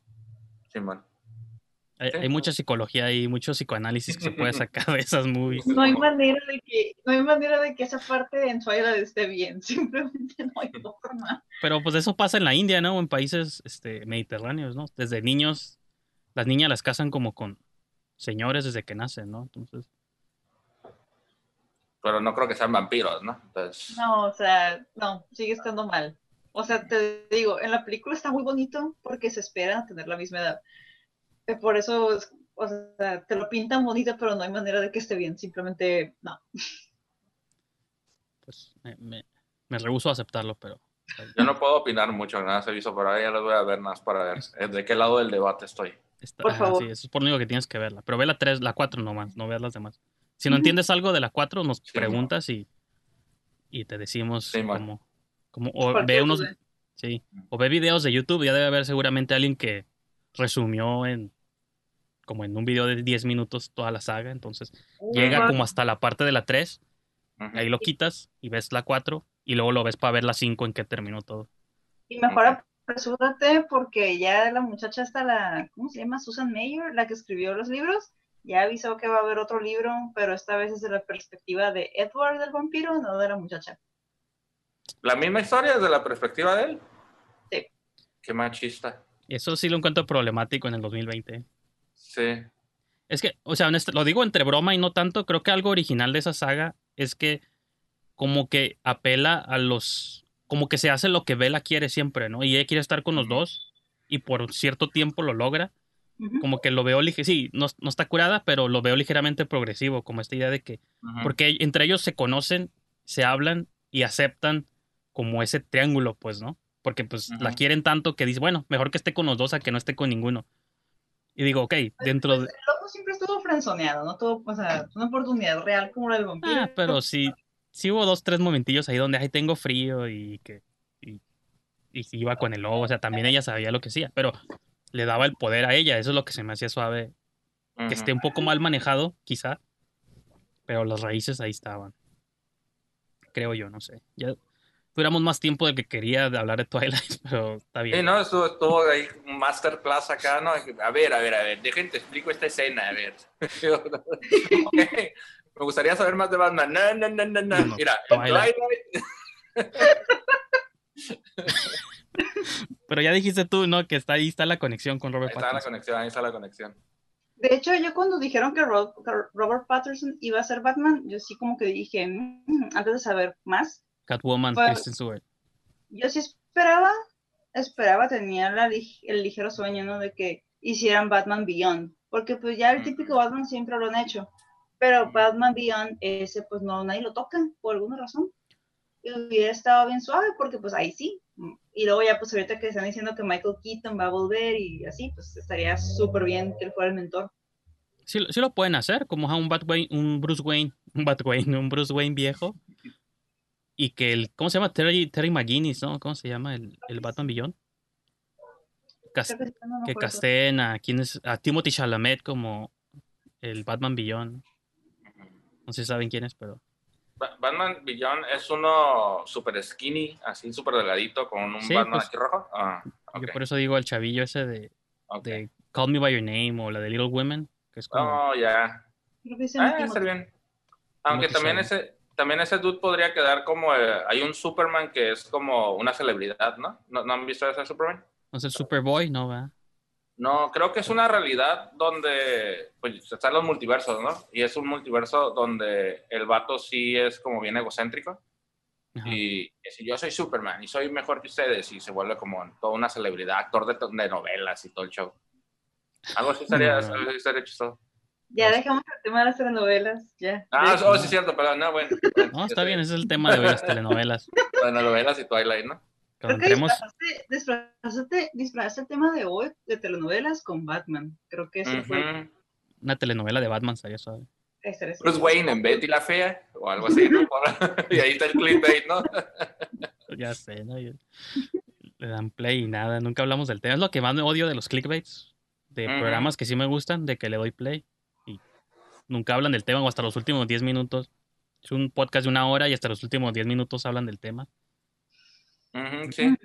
Hay, Sí. hay mucha psicología y mucho psicoanálisis que se puede [laughs] sacar de esas movies. No hay manera de que, no hay manera de que esa parte en Twilight esté bien, [laughs] simplemente no hay forma. Pero pues eso pasa en la India, ¿no? O en países este, mediterráneos, ¿no? Desde niños, las niñas las casan como con señores desde que nacen, ¿no? Entonces, Pero no creo que sean vampiros, ¿no? Entonces, No, o sea, no, sigue estando mal. O sea, te digo, en la película está muy bonito porque se esperan tener la misma edad. Eh, Por eso, es- o sea, te lo pintan bonito, pero no hay manera de que esté bien. Simplemente, no. pues me, me, me rehúso a aceptarlo, pero yo no puedo opinar mucho, nada se hizo, pero ahora ya los voy a ver más para ver eh, de qué lado del debate estoy. está, Por favor. sí, eso es por lo único que tienes que verla. Pero ve la 3, la 4 nomás, no veas las demás. Si no entiendes algo de la 4, nos Sí, preguntas y, y te decimos Sí, cómo, cómo- o ve unos, sí, o ve videos de YouTube, ya debe haber seguramente alguien que resumió en como en un video de 10 minutos toda la saga, entonces llega como hasta la parte de la 3 Ujú. Ahí lo quitas y ves la 4 y luego lo ves para ver la 5 en qué terminó todo. Y mejor apresúrate porque ya la muchacha está la, ¿cómo se llama? Susan Mayer, la que escribió los libros, ya avisó que va a haber otro libro, pero esta vez desde la perspectiva de Edward el vampiro, no de la muchacha. La misma historia desde la perspectiva de él. Sí. Qué machista. Eso sí lo encuentro problemático en el 2020. Sí. Es que, o sea, honest- lo digo entre broma y no tanto, creo que algo original de esa saga es que como que apela a los... como que se hace lo que Bella quiere siempre, ¿no? Y ella quiere estar con los dos y por cierto tiempo lo logra. Como que lo veo, sí, no, no está curada, pero lo veo ligeramente progresivo, como esta idea de que Ujú. Porque entre ellos se conocen, se hablan y aceptan como ese triángulo, pues, ¿no? Porque pues Ujú. la quieren tanto que dice, bueno, mejor que esté con los dos a que no esté con ninguno. Y digo, ok, dentro de... El loco siempre estuvo frenzoneado, no tuvo, o sea, una oportunidad real como la del vampiro. Ah, pero sí, sí hubo dos, tres momentillos ahí donde, ay, tengo frío y que... Y, y iba con el lobo, o sea, también ella sabía lo que hacía, pero le daba el poder a ella, eso es lo que se me hacía suave, que Ujú. esté un poco mal manejado, quizá, pero las raíces ahí estaban. Creo yo, no sé. Ya tuviéramos más tiempo del que quería de hablar de Twilight, [laughs] pero está bien. Sí, no, estuvo, estuvo ahí un masterclass acá, ¿no? A ver, a ver, a ver, dejen te explico esta escena, a ver. [laughs] Ok, Me gustaría saber más de Batman. No, no, no, no, no. No, Mira, Twilight. Twilight, [laughs] Pero ya dijiste tú, ¿no? Que está ahí está la conexión con ahí Robert está la conexión, ahí está la conexión. De hecho, yo cuando dijeron que Ro- que Robert Patterson iba a ser Batman, yo sí como que dije, "Mm", antes de saber más, Catwoman, Fue- Kristen Stewart. yo sí esperaba, esperaba, tenía la el ligero sueño, ¿no? De que hicieran Batman Beyond, porque pues ya el típico Batman siempre lo han hecho, pero Batman Beyond, ese pues no, nadie lo toca, por alguna razón. Y hubiera estado bien suave, porque pues ahí sí. Y luego ya pues ahorita que están diciendo que Michael Keaton va a volver y así, pues estaría súper bien que él fuera el mentor. Sí, lo- sí lo pueden hacer, como a un, Batwayne, un Bruce Wayne, [laughs] un Batwayne, un Bruce Wayne viejo. y que el, ¿cómo se llama? Terry, Terry McGuinness, ¿no? ¿Cómo se llama? El, el Batman Creo que no que a, ¿quién es? a Timothy Chalamet como el Batman Beyond. No sé si saben quién es, pero Batman Beyond es uno super skinny, así súper delgadito, con un Sí, Batman pues, aquí rojo. Ah, yo por eso digo el chavillo ese de, Call Me By Your Name o la de Little Women, que es como... Oh, ya. Sí, Ah, bien. Aunque también ese, también ese dude podría quedar como. eh, hay un Superman que es como una celebridad, ¿no? ¿No, no han visto ese Superman? ¿No es el Superboy? No, va. No, creo que es una realidad donde pues, están los multiversos, ¿no? Y es un multiverso donde el vato sí es como bien egocéntrico Ajá. y dice, yo soy Superman y soy mejor que ustedes y se vuelve como toda una celebridad, actor de, de novelas y todo el show. Algo así estaría, No. algo así estaría chistoso. Ya dejamos el tema de las telenovelas, ya. Ah, oh, sí es cierto, perdón, no, bueno. [laughs] No, está bien, ese es el tema de hoy, las telenovelas. [laughs] Bueno, novelas y Twilight, ¿no? Creo que disfrazaste, disfrazaste, el tema de hoy de telenovelas con Batman. Creo que ese fue. Una telenovela de Batman estaría suave. Bruce Wayne en Betty la Fea o algo así, ¿no? [laughs] y ahí está el clickbait, ¿no? [laughs] Ya sé, ¿no? Le dan play y nada, nunca hablamos del tema. Es lo que más me odio de los clickbaits, de programas que sí me gustan, de que le doy play y nunca hablan del tema o hasta los últimos 10 minutos. Es un podcast de una hora y hasta los últimos 10 minutos hablan del tema. Sí.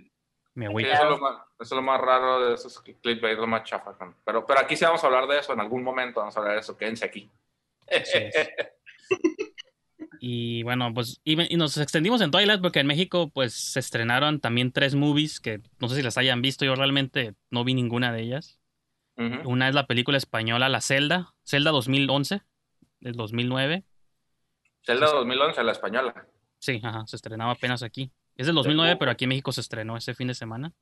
Me Sí, agüita. eso, es lo más, eso es lo más raro de esos clickbait, lo más chafa. Pero, pero aquí sí vamos a hablar de eso, en algún momento vamos a hablar de eso, quédense aquí. [laughs] Y bueno, pues y, nos extendimos en Twilight porque en México pues se estrenaron también tres movies que no sé si las hayan visto, yo realmente no vi ninguna de ellas. Una es la película española La Celda, Celda 2011, del 2009. Zelda 2011, la española. Sí, ajá, se estrenaba apenas aquí. Es del 2009, pero aquí en México se estrenó ese fin de semana.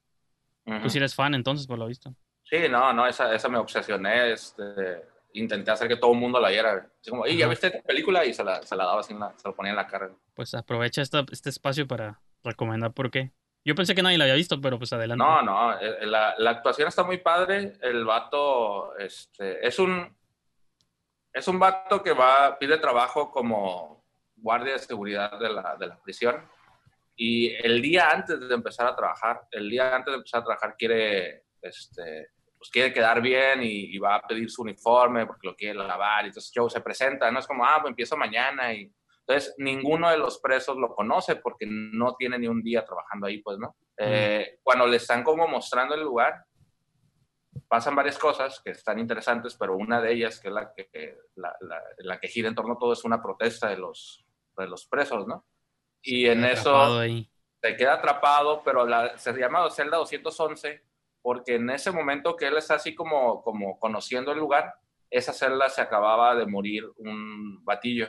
Ujú. Tú sí eres fan entonces, por lo visto. Sí, no, no, esa, esa me obsesioné. Este, intenté hacer que todo el mundo la viera. Así como, "Ey, ¿ya viste esta película? Y se la, se la daba así, en la- se lo ponía en la cara. Pues aprovecha esta- este espacio para recomendar por qué. Yo pensé que nadie la había visto, pero pues adelante. No, no, eh, la, la actuación está muy padre. El vato este, es un es un vato que va, pide trabajo como guardia de seguridad de la, de la prisión. Y el día antes de empezar a trabajar, el día antes de empezar a trabajar quiere, este, pues quiere quedar bien y, y va a pedir su uniforme porque lo quiere lavar. Y entonces Joe se presenta, no es como, ah, pues empiezo mañana. Y entonces ninguno de los presos lo conoce porque no tiene ni un día trabajando ahí, pues, ¿no? Eh, cuando le están como mostrando el lugar, pasan varias cosas que están interesantes, pero una de ellas, que es la que, la, la- la que gira en torno a todo, es una protesta de los, de los presos, ¿no? Y en Atrapado eso ahí. se queda atrapado, pero la, se llama celda 211 porque en ese momento que él está así como, como conociendo el lugar, esa celda se acababa de morir un batillo.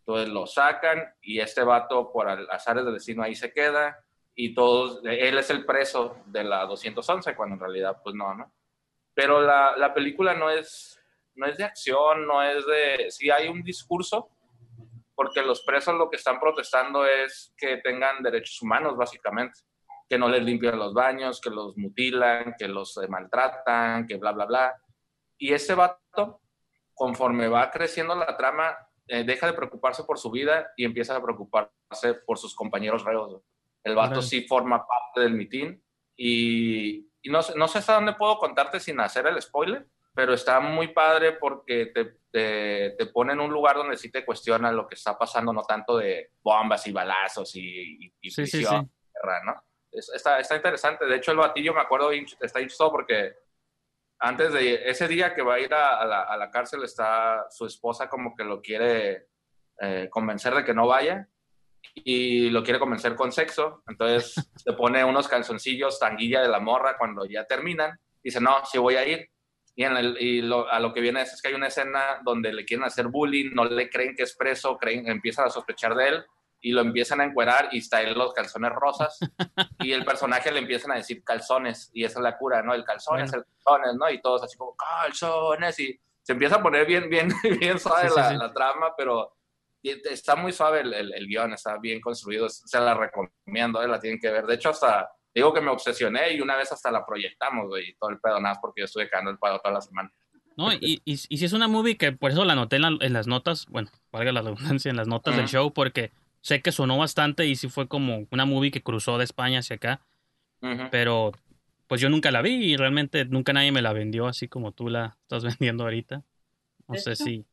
Entonces lo sacan y este vato por azares del destino ahí se queda y todos, él es el preso de la 211 cuando en realidad pues no, ¿no? Pero la, la película no es, no es de acción, no es de, sí hay un discurso, porque los presos lo que están protestando es que tengan derechos humanos, básicamente. Que no les limpian los baños, que los mutilan, que los eh, maltratan, que bla, bla, bla. Y ese vato, conforme va creciendo la trama, eh, deja de preocuparse por su vida y empieza a preocuparse por sus compañeros reos. El vato sí forma parte del mitin y, y no, no sé hasta dónde puedo contarte sin hacer el spoiler, pero está muy padre porque te, te, te pone en un lugar donde sí te cuestiona lo que está pasando, no tanto de bombas y balazos y, y, y Sí, prisión, sí. guerra, ¿no? Es- está, está interesante. De hecho, el batillo me acuerdo, está hinchado porque antes de ese día que va a ir a, a la, a la cárcel, está su esposa como que lo quiere eh, convencer de que no vaya y lo quiere convencer con sexo. Entonces [laughs] se pone unos calzoncillos tanguilla de la morra cuando ya terminan. Dice, no, sí voy a ir. Y, en el- y lo- a lo que viene es, es que hay una escena donde le quieren hacer bullying, no le creen que es preso, creen, empiezan a sospechar de él y lo empiezan a encuerar y está en los calzones rosas [laughs] y el personaje le empiezan a decir calzones y esa es la cura, ¿no? El calzones, el calzones, ¿no? Y todos así como calzones y se empieza a poner bien, bien, [laughs] bien suave Sí, sí, la, sí. la trama, pero está muy suave el, el, el guion, está bien construido, se la recomiendo, ¿eh? la tienen que ver. De hecho, hasta digo que me obsesioné y una vez hasta la proyectamos, güey, y todo el pedo, nada más porque yo estuve cagando el pedo toda la semana. No, y, y, y si es una movie que por eso la anoté en, la- en las notas, bueno, valga la redundancia, en las notas del show, porque sé que sonó bastante y sí fue como una movie que cruzó de España hacia acá, Ujú. pero pues yo nunca la vi y realmente nunca nadie me la vendió así como tú la estás [laughs] vendiendo ahorita. No sé si...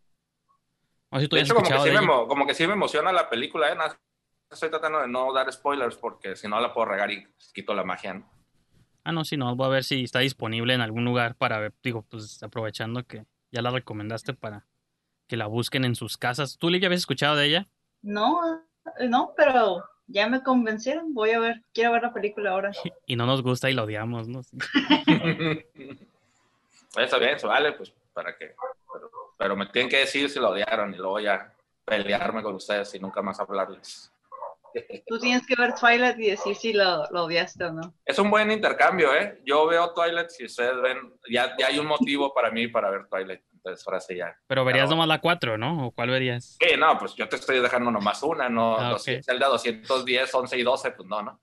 No sé si tú De hecho, como que, sí de me, como que sí me emociona la película, ¿eh? Nada- Estoy tratando de no dar spoilers porque si no la puedo regar y quito la magia. ¿no? Ah, no, sí, no, voy a ver si está disponible en algún lugar para ver, digo, pues aprovechando que ya la recomendaste para que la busquen en sus casas. ¿Tú, Livia, habías escuchado de ella? No, eh, no, pero ya me convencieron. Voy a ver, quiero ver la película ahora. [laughs] Y no nos gusta y la odiamos, ¿no? [laughs] Está bien, eso vale, pues para qué. Pero, pero me tienen que decir si lo odiaron y luego ya pelearme con ustedes y nunca más hablarles. Tú tienes que ver Twilight y decir si lo, lo odiaste o no. Es un buen intercambio, ¿eh? Yo veo Twilight, si ustedes ven, ya, ya hay un motivo para mí para ver Twilight. Entonces, ahora sí ya. Pero verías Claro. nomás la 4, ¿no? ¿O cuál verías? Sí, no, pues yo te estoy dejando nomás una, no. Ah, los- ok. Zelda 210, 11 y 12, pues no, ¿no?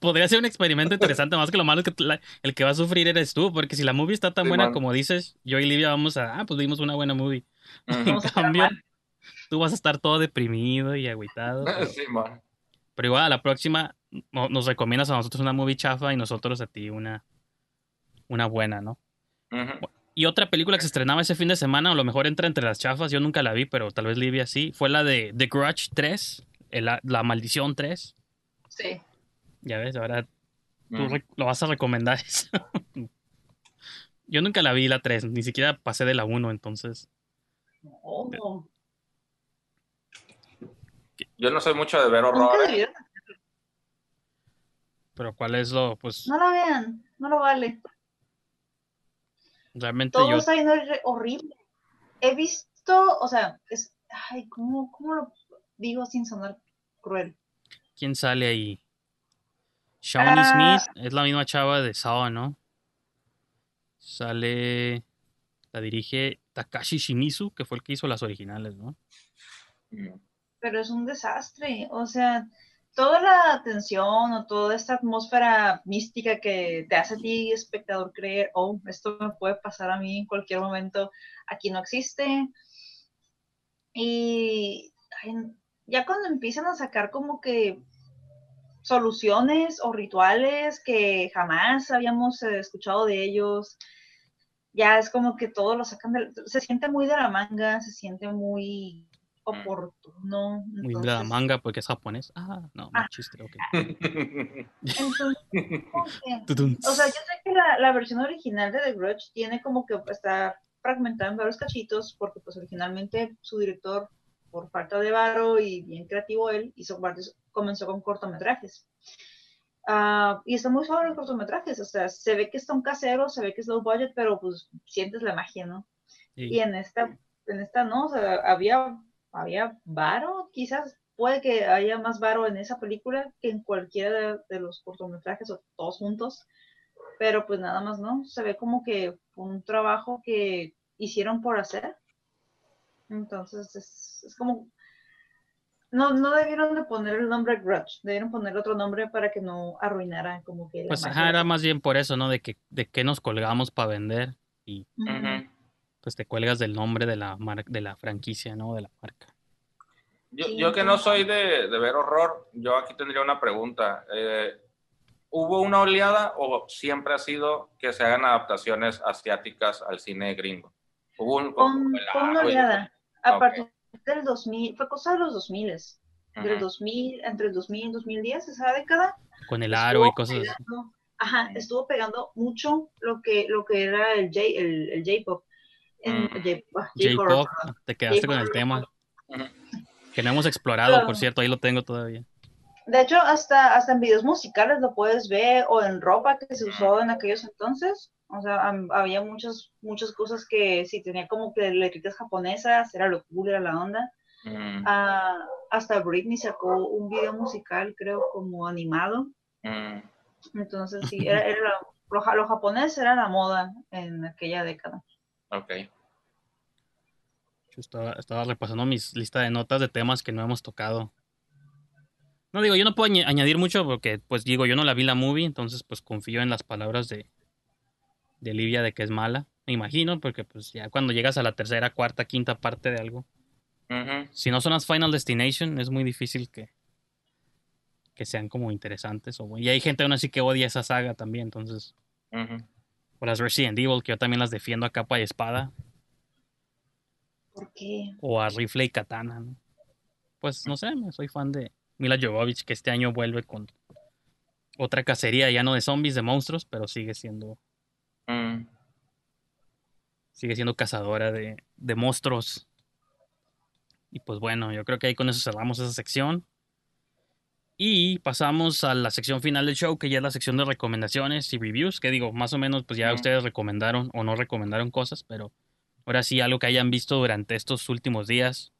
Podría ser un experimento interesante, más que lo malo es que la- el que va a sufrir eres tú, porque si la movie está tan Sí, buena man. como dices, yo y Livia vamos a, ah, pues vimos una buena movie. En cambio. Tú vas a estar todo deprimido y agüitado. Pero, Sí, man. pero igual, a la próxima no- nos recomiendas a nosotros una movie chafa y nosotros a ti una, una buena, ¿no? Y otra película que se estrenaba ese fin de semana, o a lo mejor entra entre las chafas, yo nunca la vi, pero tal vez Livia sí, fue la de The Grudge 3, el- la, la Maldición 3. Sí. Ya ves, ahora tú lo vas a recomendar [laughs] eso. Yo nunca la vi la 3, ni siquiera pasé de la 1, entonces. Oh, Yo no soy mucho de ver horror. ¿eh? Pero cuál es lo, pues No la vean, no lo vale. realmente Todo yo, está yendo horri- horrible. He visto, o sea, es, ay, ¿cómo, cómo lo digo sin sonar cruel? ¿quién sale ahí? Shawnee Ah. Smith es la misma chava de Saw, ¿no? Sale, la dirige Takashi Shimizu, que fue el que hizo las originales, ¿no? Pero es un desastre. O sea, toda la atención o toda esta atmósfera mística que te hace a ti, espectador, creer, oh, esto me puede pasar a mí en cualquier momento, aquí no existe. Y ya cuando empiezan a sacar como que soluciones o rituales que jamás habíamos eh, escuchado de ellos, ya es como que todo lo sacan, de- se siente muy de la manga, se siente muy oportuno. Muy de la manga porque es japonés. Ah, no, Ah. chiste, ok. [laughs] Entonces, o sea, yo sé que la, la versión original de The Grudge tiene como que está fragmentada en varios cachitos, porque pues originalmente su director, por falta de varo y bien creativo él, hizo varios, comenzó con cortometrajes. Ah, y está muy suave los cortometrajes, o sea, se ve que son caseros, se ve que es low budget, pero pues sientes la magia, ¿no? Sí. Y en esta, en esta no, o sea, había, había varo, quizás puede que haya más varo en esa película que en cualquiera de, de los cortometrajes o todos juntos, pero pues nada más no, se ve como que un trabajo que hicieron por hacer. Entonces es, es como, no, no debieron de poner el nombre Grudge, debieron poner otro nombre para que no arruinara como que Pues ajá, era más bien por eso, ¿no? De que, de que nos colgamos para vender y Ujú. Ujú. Pues te cuelgas del nombre de la mar- de la franquicia, ¿no? De la marca. Yo, que no soy de, de ver horror, yo aquí tendría una pregunta. Eh, ¿Hubo una oleada o siempre ha sido que se hagan adaptaciones asiáticas al cine gringo? Hubo un, el con una oleada. A partir del 2000, fue cosa de los 2000, del Ujú. 2000, entre el 2000 y 2010, esa década. Con el aro y cosas así. pegando- Ajá, estuvo pegando mucho lo que, lo que era el J, el, el J-pop. En- Mm. Ah, J-pop, perdón. te quedaste con el tema que no hemos explorado, por cierto, ahí lo tengo todavía. De hecho, hasta, hasta en videos musicales lo puedes ver, o en ropa que se usó en aquellos entonces. O sea, am- había muchas, muchas cosas que si tenía como que letritas japonesas, era lo cool, era la onda. Mm, Ah, hasta Britney sacó un video musical, creo, como animado. mm. Entonces, sí, era, era lo, lo japonés era la moda en aquella década. Ok. Yo estaba, estaba repasando mis lista de notas de temas que no hemos tocado. No digo, yo no puedo añ- añadir mucho porque, pues digo, yo no la vi la movie, entonces pues confío en las palabras de, de Livia de que es mala. Me imagino, porque pues ya cuando llegas a la tercera, cuarta, quinta parte de algo. Si no son las Final Destination, es muy difícil que, que sean como interesantes. O, y hay gente aún así que odia esa saga también, entonces. Ujú. O las Resident Evil, que yo también las defiendo a capa y espada. ¿Por qué? O a rifle y katana, ¿no? Pues no sé, soy fan de Mila Jovovich, que este año vuelve con otra cacería, ya no de zombies, de monstruos, pero sigue siendo, Mm. sigue siendo cazadora de, de monstruos. Y pues bueno, yo creo que ahí con eso cerramos esa sección. Y pasamos a la sección final del show, que ya es la sección de recomendaciones y reviews, que digo, más o menos, pues ya ustedes recomendaron o no recomendaron cosas, pero ahora sí algo que hayan visto durante estos últimos días,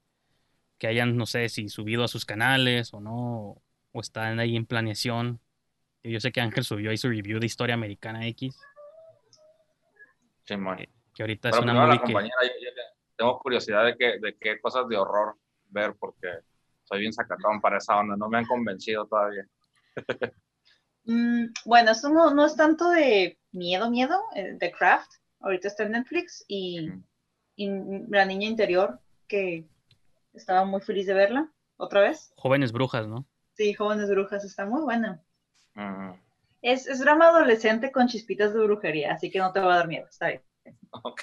que hayan, no sé, si subido a sus canales o no, o están ahí en planeación. Que Yo sé que Ángel subió ahí su review de Historia Americana X, Simón. que ahorita es una la que... yo- yo- tengo curiosidad de qué, de qué cosas de horror ver, porque soy bien sacatón para esa onda, no me han convencido todavía. Mm, bueno, esto no, no es tanto de miedo, miedo, eh, de Craft. Ahorita está en Netflix y, la niña interior, que estaba muy feliz de verla otra vez. Jóvenes brujas, ¿no? Sí, Jóvenes Brujas, está muy buena. Mm, Es, es drama adolescente con chispitas de brujería, así que no te va a dar miedo, está bien. [laughs] ok.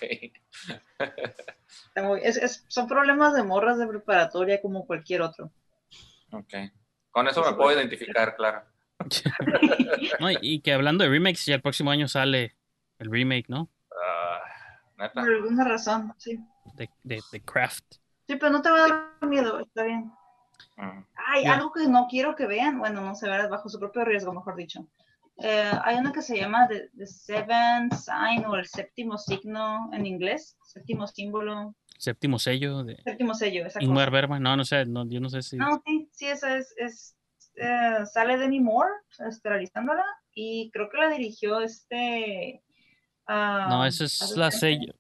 Es- es- son problemas de morras de preparatoria como cualquier otro. Ok. Con eso Por me puedo identificar, claro. [laughs] No, y, y que hablando de remakes, ya el próximo año sale el remake, ¿no? Ah, neta. Por alguna razón, sí. De, de, de Craft. Sí, pero no te va a dar miedo, está bien. Mm, Hay Ya. algo que no quiero que vean, bueno, no se verá bajo su propio riesgo, mejor dicho. Eh, hay una que se llama The, The Seven Sign o el séptimo signo en inglés, séptimo símbolo, Séptimo sello de séptimo sello, esa Ingmar. Bergman. No, no sé, no, yo no sé si. No, sí, sí, esa es, es eh, sale Demi Moore, este, realizándola, y creo que la dirigió este... ah, No, esa es ¿algo la sello.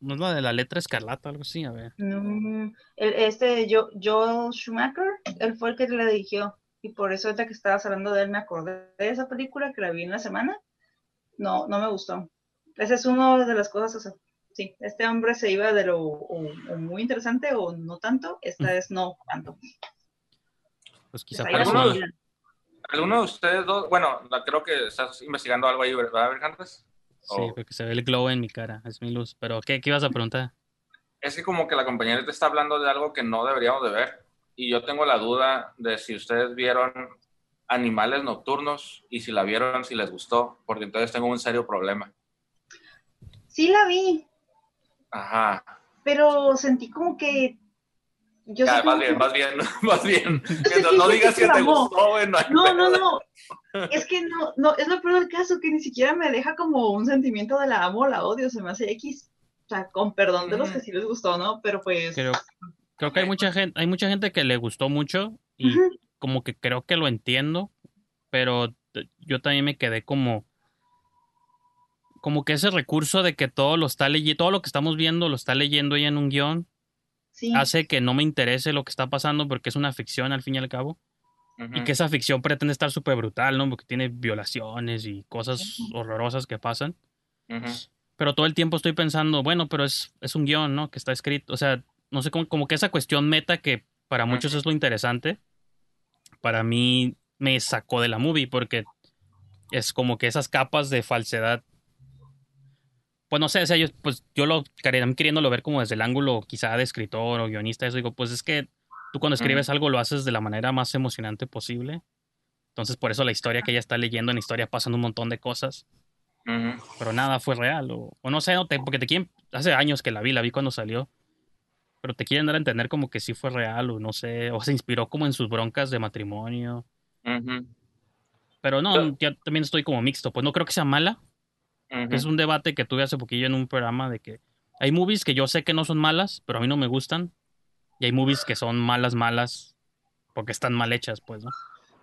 No es la de la letra escarlata, algo así, a ver. No, el- este Jo- Joel Schumacher, él fue el que la dirigió. Y por eso ahorita que estabas hablando de él me acordé de esa película que la vi en la semana. No, no me gustó. Esa es una de las cosas, o sea, sí, este hombre se iba de lo o- o muy interesante o no tanto, esta es no tanto. Pues quizá ¿Alguno? movida. ¿Alguno de ustedes dos? Bueno, creo que estás investigando algo ahí, ¿verdad, Virgantes? Sí, Oh. porque se ve el glow en mi cara, es mi luz. Pero, ¿qué, qué ibas a preguntar? Es que como que la compañera te está hablando de algo que no deberíamos de ver. Y yo tengo la duda de si ustedes vieron Animales Nocturnos y si la vieron, si les gustó, porque entonces tengo un serio problema. Sí la vi, Ajá. pero sentí como que yo Ya, más bien, que- más bien, [laughs] más bien. [laughs] Mientras no digas que te gustó, güey, no No, no. Es que no, no, es lo peor del caso, que ni siquiera me deja como un sentimiento de la amo o la odio, se me hace X. O sea, con perdón de los que sí les gustó, ¿no? Pero pues. Creo, creo que hay mucha gente, hay mucha gente que le gustó mucho y Ujú. como que creo que lo entiendo, pero yo también me quedé como como que ese recurso de que todo lo está leyendo, todo lo que estamos viendo lo está leyendo ella en un guion, Sí. hace que no me interese lo que está pasando porque es una ficción al fin y al cabo. Ujú. Y que esa ficción pretende estar súper brutal, ¿no? Porque tiene violaciones y cosas horrorosas que pasan. Pero todo el tiempo estoy pensando, bueno, pero es, es un guion, ¿no? Que está escrito. O sea, no sé, como, como que esa cuestión meta que para muchos es lo interesante, para mí me sacó de la movie porque es como que esas capas de falsedad. Pues no sé, o sea, yo, pues yo lo queriéndolo ver como desde el ángulo quizá de escritor o guionista, eso digo, pues es que tú cuando escribes algo lo haces de la manera más emocionante posible. Entonces por eso la historia que ella está leyendo en la historia pasan un montón de cosas pero nada fue real. O, o no sé, no te- porque te quieren. Hace años que la vi, la vi cuando salió. Pero te quieren dar a entender como que sí fue real, o no sé, o se inspiró como en sus broncas de matrimonio. Ujú. Pero no, ya también estoy como mixto. Pues no creo que sea mala. Ujú. que Es un debate que tuve hace poquillo en un programa de que hay movies que yo sé que no son malas, pero a mí no me gustan. Y hay movies que son malas, malas, porque están mal hechas, pues, ¿no?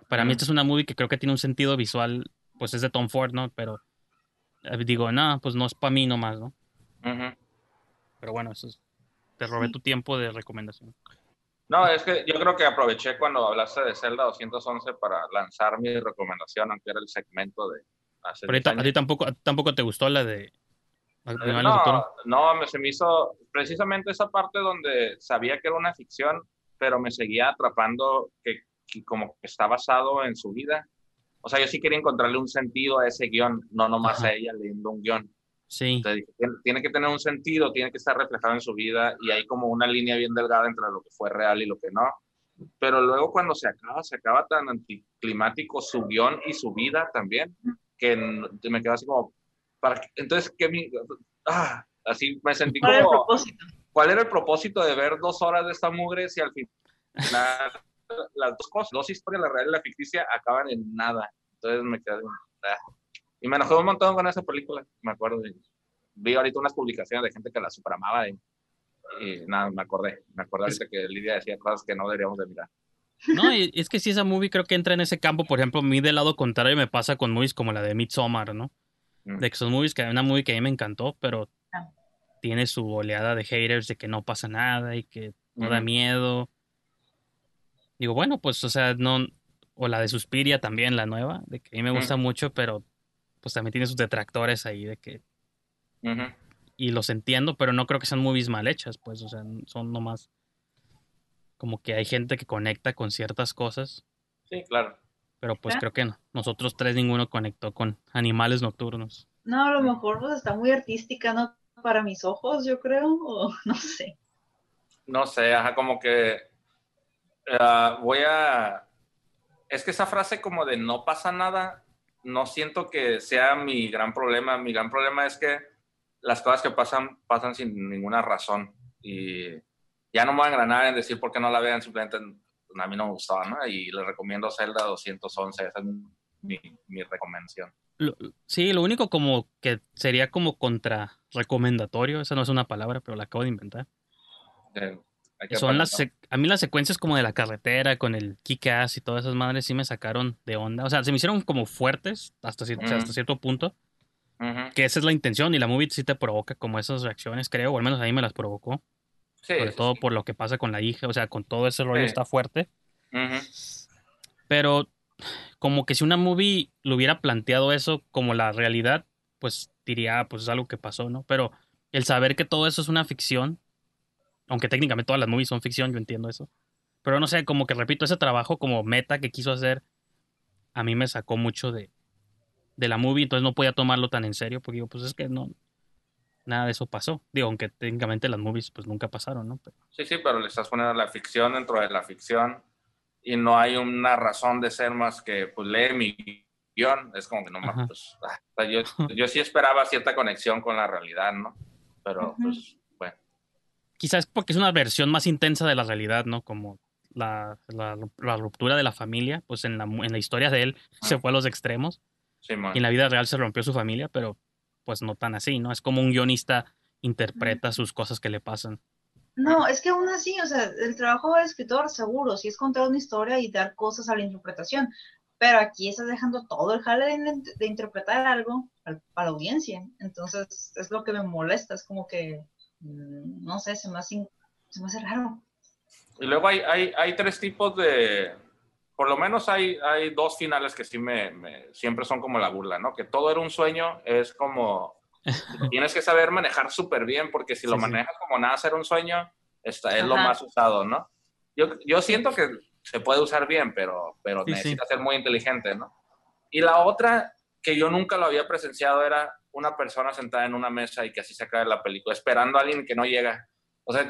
Para mí Ujú. esta es una movie que creo que tiene un sentido visual, pues es de Tom Ford, ¿no? Pero eh, digo, nada, pues no es para mí nomás, ¿no? Pero bueno, eso es. Te robé Sí. tu tiempo de recomendación. No, es que yo creo que aproveché cuando hablaste de Zelda 211 para lanzar mi recomendación, aunque era el segmento de hace Pero a 10 ti- tampoco, tampoco te gustó la de Nocturnos. No, no, me, se me hizo precisamente esa parte donde sabía que era una ficción, pero me seguía atrapando que, que como que está basado en su vida. O sea, yo sí quería encontrarle un sentido a ese guion, no nomás Ajá. a ella leyendo un guion. Sí, Entonces, tiene, que tener un sentido, tiene que estar reflejado en su vida y hay como una línea bien delgada entre lo que fue real y lo que no. Pero luego cuando se acaba, se acaba tan anticlimático su guion y su vida también, que me quedo así como, ¿para qué? entonces, ¿qué mi- ah, así me sentí ¿Cuál era el como, propósito? ¿cuál era el propósito de ver dos horas de esta mugre si al final las dos cosas, dos historias, la real y la ficticia, acaban en nada? Entonces me quedé como, ah. Y me enojé un montón con esa película, me acuerdo. y vi ahorita unas publicaciones de gente que la superamaba y, y nada, me acordé. Me acordé ahorita que Lidia decía cosas que no deberíamos de mirar. No, y es que sí, esa movie creo que entra en ese campo. Por ejemplo, a mí del lado contrario me pasa con movies como la de Midsommar, ¿no? Mm. De que son movies que una movie que a mí me encantó, pero Ah. tiene su oleada de haters de que no pasa nada y que no da miedo. Digo, bueno, pues, o sea, no. O la de Suspiria también, la nueva, de que a mí me Mm. gusta mucho, pero pues también tiene sus detractores ahí de que. Y los entiendo, pero no creo que sean movies mal hechas, pues, o sea, son nomás. Como que hay gente que conecta con ciertas cosas. Sí, claro. Pero pues creo que no. Nosotros tres ninguno conectó con animales nocturnos. No, a lo mejor pues está muy artística, ¿no? Para mis ojos, yo creo, o [laughs] no sé. No sé, ajá, como que ah, voy a... Es que esa frase como de no pasa nada, no siento que sea mi gran problema. Mi gran problema es que las cosas que pasan, pasan sin ninguna razón. Y ya no me voy a engranar en decir por qué no la vean, simplemente a mí no me gustaba, ¿no? Y les recomiendo Zelda 211, esa es mi, mi recomendación. Lo- sí, lo único como que sería como contra recomendatorio, esa no es una palabra, pero la acabo de inventar. Eh, Son las a mí las secuencias como de la carretera con el kick-ass y todas esas madres sí me sacaron de onda. O sea, se me hicieron como fuertes hasta, cier- sea, Mm. hasta cierto punto, que esa es la intención y la movie sí te provoca como esas reacciones, creo, o al menos a mí me las provocó, Sí, sobre todo sí. por lo que pasa con la hija, o sea, con todo ese rollo Sí. está fuerte. Ujú. Pero como que si una movie lo hubiera planteado eso como la realidad, pues diría, ah, pues es algo que pasó, ¿no? Pero el saber que todo eso es una ficción, aunque técnicamente todas las movies son ficción, yo entiendo eso. Pero no sé, como que repito, ese trabajo como meta que quiso hacer, a mí me sacó mucho de, de la movie, entonces no podía tomarlo tan en serio, porque digo, pues es que no, nada de eso pasó. Digo, aunque técnicamente las movies pues nunca pasaron, ¿no? Pero, Sí, sí, pero le estás poniendo la ficción dentro de la ficción y no hay una razón de ser más que, pues, lee mi guion. Es como que no Ajá. más, pues, ah, yo, yo sí esperaba cierta conexión con la realidad, ¿no? Pero, Ujú. pues. Quizás porque es una versión más intensa de la realidad, ¿no? Como la, la, la ruptura de la familia, pues en la, en la historia de él se fue a los extremos Sí, y en la vida real se rompió su familia, pero pues no tan así, ¿no? Es como un guionista interpreta sus cosas que le pasan. No, es que aún así, o sea, el trabajo del escritor, seguro, sí es contar una historia y dar cosas a la interpretación, pero aquí estás dejando todo el jale de, de interpretar algo al- para la audiencia, entonces es lo que me molesta, es como que, no sé, se me hace, se me hace raro. Y luego hay, hay, hay tres tipos de... Por lo menos hay, hay dos finales que sí me, me- siempre son como la burla, ¿no? Que todo era un sueño, es como... [laughs] Tienes que saber manejar súper bien, porque si lo Sí, sí. manejas como nada ser un sueño, esta es lo más usado, ¿no? Yo, yo siento que se puede usar bien, pero, pero sí. necesita ser muy inteligente, ¿no? Y la otra, que yo nunca lo había presenciado, era una persona sentada en una mesa y que así se acabe la película, esperando a alguien que no llega. O sea,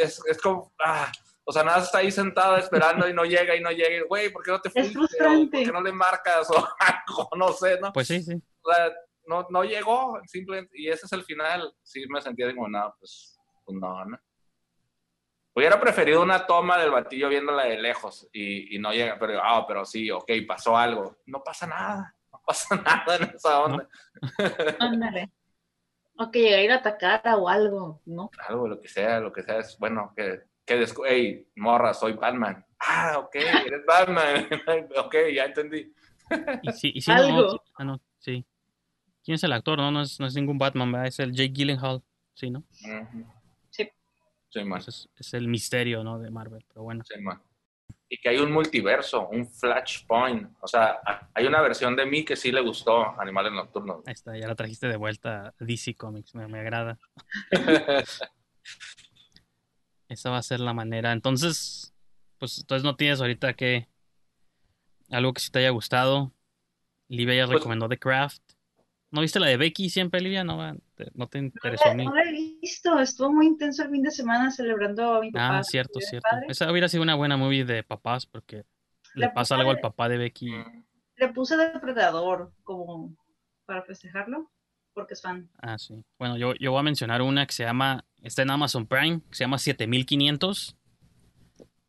es, es como... ah, o sea, nada está ahí sentada esperando y no llega y no llega. Güey, ¿por qué no te fuiste? O, frustrante. ¿Por qué no le marcas? O [laughs] algo, no sé, ¿no? Pues sí, sí. O sea, no, no llegó, simplemente, y ese es el final. Sí, me sentía como, no, pues, pues no, ¿no? Hubiera preferido una toma del batillo viéndola de lejos y, y no llega, pero, ah, pero sí, ok, pasó algo. No pasa nada, no [laughs] pasa nada en esa onda. [laughs] Ándale. O que a ir a atacar o algo, ¿no? Algo, lo que sea, lo que sea, es bueno, que, que descu- hey, morra, soy Batman. Ah, ok, eres Batman. [laughs] ok, ya entendí. Y sí, y sí, no, Algo. sí, ah, no, sí. ¿Quién es el actor? No, no es, no es ningún Batman, ¿verdad? Es el Jake Gyllenhaal, sí, ¿no? Sí. Sí, man. Pues es, es el misterio, ¿no? De Marvel, pero bueno. Sí, man. Y que hay un multiverso, un flashpoint. O sea, hay una versión de mí que sí le gustó Animales Nocturnos. Ahí está, ya la trajiste de vuelta a DC Comics, me, me agrada. [laughs] Esa va a ser la manera. Entonces, pues entonces no tienes ahorita que algo que sí te haya gustado. Livia ya Pues- recomendó The Craft. ¿No viste la de Becky siempre, Livia? ¿No, te- no te interesó a mí? No lo he visto, estuvo muy intenso el fin de semana celebrando a mi papá. Ah, cierto, cierto. Padre. Esa hubiera sido una buena movie de papás porque le La pasa algo al papá de Becky. Le puse Depredador como para festejarlo, porque es fan. Ah, sí. Bueno, yo, yo voy a mencionar una que se llama, está en Amazon Prime, que se llama 7500.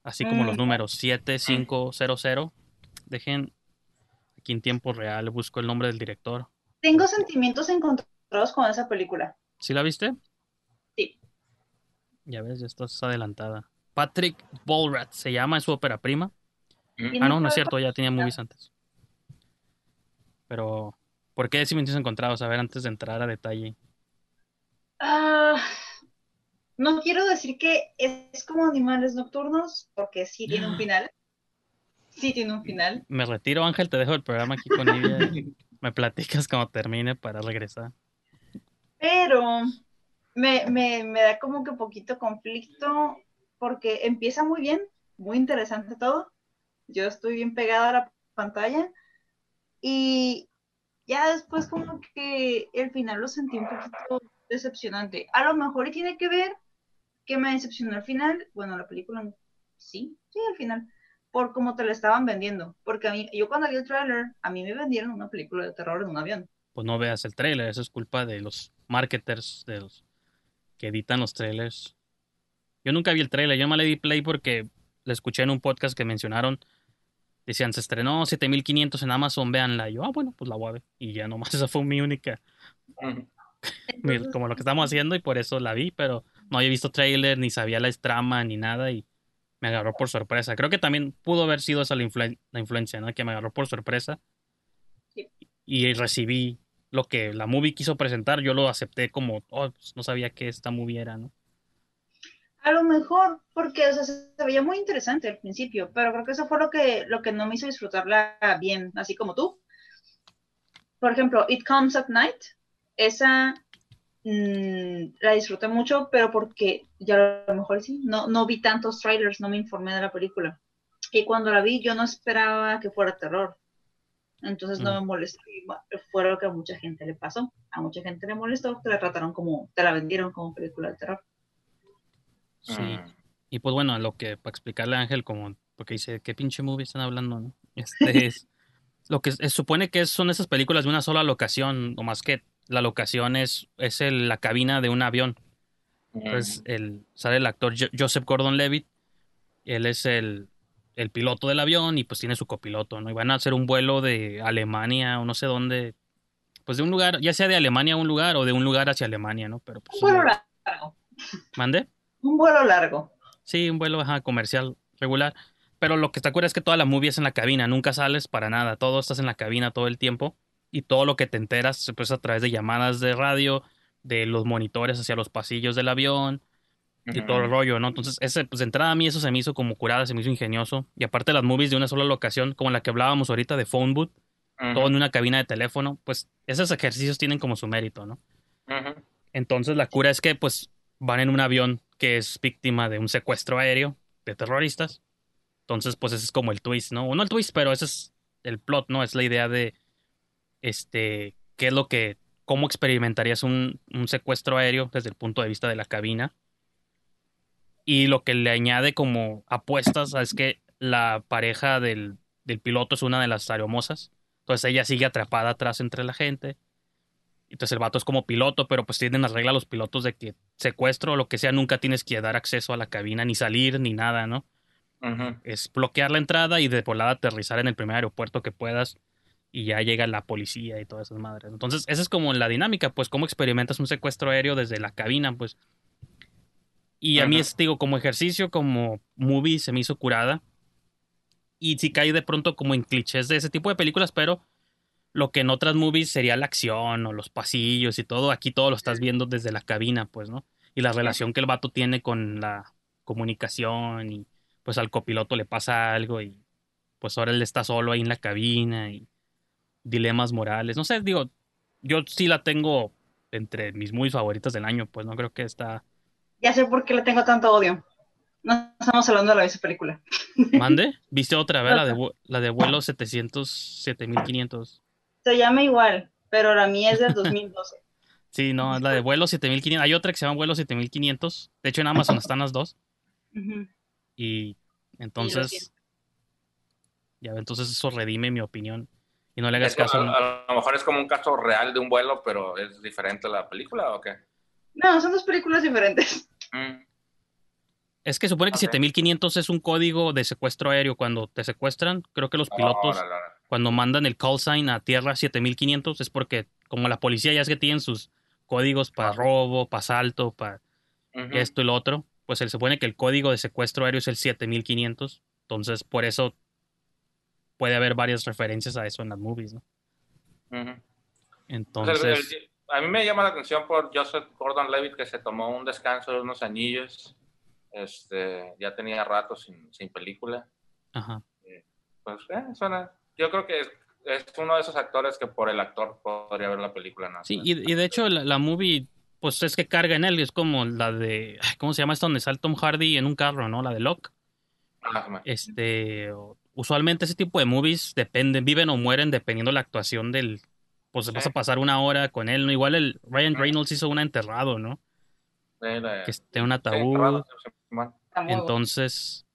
Así como los Mm. números 7500. Dejen aquí en tiempo real, busco el nombre del director. Tengo sentimientos encontrados con esa película. ¿Sí la viste? Sí. Ya ves, ya estás adelantada. Patrick Bolrat se llama, es su ópera prima. Ah, no, no es cierto, ya tenía movies antes. Pero, ¿por qué sentimientos encontrados? A ver, antes de entrar a detalle. Ah, no quiero decir que es como Animales Nocturnos, porque sí tiene un [gasps] final. Sí tiene un final. Me retiro, Ángel, te dejo el programa aquí con [laughs] ella. Me platicas cuando termine para regresar. Pero me, me, me da como que poquito conflicto porque empieza muy bien, muy interesante todo. Yo estoy bien pegada a la pantalla y ya después como que el final lo sentí un poquito decepcionante. A lo mejor tiene que ver que me decepcionó el final, bueno, la película sí, sí, al final, por cómo te la estaban vendiendo. Porque a mí, yo cuando vi el trailer, a mí me vendieron una película de terror en un avión. Pues no veas el trailer, eso es culpa de los marketers, de los que editan los trailers. Yo nunca vi el trailer, yo me le di play porque le escuché en un podcast que mencionaron. Decían, se estrenó 7500 en Amazon, véanla. Y yo, ah, bueno, pues la voy a ver. Y ya nomás [laughs] esa fue mi única, como lo que estamos haciendo y por eso la vi, pero no había visto trailer, ni sabía la trama, ni nada y me agarró por sorpresa. Creo que también pudo haber sido esa la, la influencia, ¿no? Que me agarró por sorpresa Sí. y recibí lo que la movie quiso presentar, yo lo acepté como, oh, pues, no sabía que esta movie era, ¿no? A lo mejor, porque o sea, se se veía muy interesante al principio, pero creo que eso fue lo que, lo que no me hizo disfrutarla bien, así como tú. Por ejemplo, It Comes at Night, esa mm, la disfruté mucho, pero porque ya a lo mejor sí, no, no vi tantos trailers, no me informé de la película. Y cuando la vi, yo no esperaba que fuera terror. Entonces no Mm. me molestó. y Fue lo que a mucha gente le pasó. A mucha gente le molestó que la trataron como, te la vendieron como película de terror. Sí. Mm. Y pues bueno, lo que, para explicarle a Ángel, como, porque dice, ¿qué pinche movie están hablando, no? [laughs] Este es, lo que se supone que son esas películas de una sola locación, o más que la locación es, es el- la cabina de un avión. Entonces, el, sale el actor Jo- Joseph Gordon-Levitt, él es el, el piloto del avión y pues tiene su copiloto, ¿no? Y van a hacer un vuelo de Alemania o no sé dónde, pues de un lugar, ya sea de Alemania a un lugar o de un lugar hacia Alemania, ¿no? Pero pues, Un vuelo largo. ¿Mande? Un vuelo largo. Sí, un vuelo ajá, comercial regular. Pero lo que te acuerdas es que toda la movie es en la cabina, nunca sales para nada, todo estás en la cabina todo el tiempo y todo lo que te enteras pues a través de llamadas de radio, de los monitores hacia los pasillos del avión y todo el rollo, ¿no? Entonces, ese, pues de entrada a mí eso se me hizo como curada, se me hizo ingenioso. Y aparte las movies de una sola locación, como la que hablábamos ahorita de Phone Booth, Ujú. todo en una cabina de teléfono, pues esos ejercicios tienen como su mérito, ¿no? Entonces la cura es que pues van en un avión que es víctima de un secuestro aéreo de terroristas. Entonces pues ese es como el twist, ¿no? O no el twist, pero ese es el plot, ¿no? Es la idea de este qué es lo que cómo experimentarías un, un secuestro aéreo desde el punto de vista de la cabina. Y lo que le añade como apuestas es que la pareja del, del piloto es una de las aeromosas. Entonces ella sigue atrapada atrás entre la gente. Entonces el vato es como piloto, pero pues tienen la regla los pilotos de que secuestro o lo que sea, nunca tienes que dar acceso a la cabina, ni salir, ni nada, ¿no? Es bloquear la entrada y de volada aterrizar en el primer aeropuerto que puedas y ya llega la policía y todas esas madres. Entonces, esa es como la dinámica, pues, cómo experimentas un secuestro aéreo desde la cabina, pues. Y a mí es, digo, como ejercicio, como movie, se me hizo curada. Y sí cae de pronto como en clichés de ese tipo de películas, pero lo que en otras movies sería la acción o los pasillos y todo, aquí todo lo estás viendo desde la cabina, pues, ¿no? Y la relación que el vato tiene con la comunicación y pues al copiloto le pasa algo y pues ahora él está solo ahí en la cabina y dilemas morales. No sé, digo, yo sí la tengo entre mis muy favoritas del año, pues no creo que está... Ya sé por qué le tengo tanto odio. No estamos hablando de la misma película. ¿Mande? ¿Viste otra vez la de, [laughs] la de vuelo 700, 7500? Se llama igual, pero la mía es del 2012. [laughs] Sí, no, es la de vuelo 7500. Hay otra que se llama vuelo 7500. De hecho, en Amazon están las dos. Y entonces, ya, entonces eso redime mi opinión. Y no le hagas caso. a, a lo mejor es como un caso real de un vuelo, pero es diferente la película o qué? No, son dos películas diferentes. [laughs] Mm, Es que supone que Ok. 7500 es un código de secuestro aéreo. Cuando te secuestran, creo que los pilotos, cuando mandan el call sign a tierra 7500, es porque, como la policía ya es que tienen sus códigos para robo, para asalto, para esto y lo otro, pues se supone que el código de secuestro aéreo es el 7500. Entonces, por eso puede haber varias referencias a eso en las movies, ¿no? Entonces, el- el- a mí me llama la atención por Joseph Gordon-Levitt que se tomó un descanso de unos anillos. Este, ya tenía rato sin, sin película. ajá. Pues, eh, suena- Yo creo que es, es uno de esos actores que por el actor podría ver la película. ¿no? Sí, y, y de hecho la, la movie, pues es que carga en él, es como la de, ¿cómo se llama esta donde sale Tom Hardy en un carro, ¿no? La de Locke. Este, o- usualmente ese tipo de movies dependen, viven o mueren dependiendo de la actuación del, pues vas a Sí. pasar una hora con él, ¿no? Igual el Ryan Reynolds hizo una enterrado, ¿no? Sí, Que esté en un sí, ataúd. Entonces,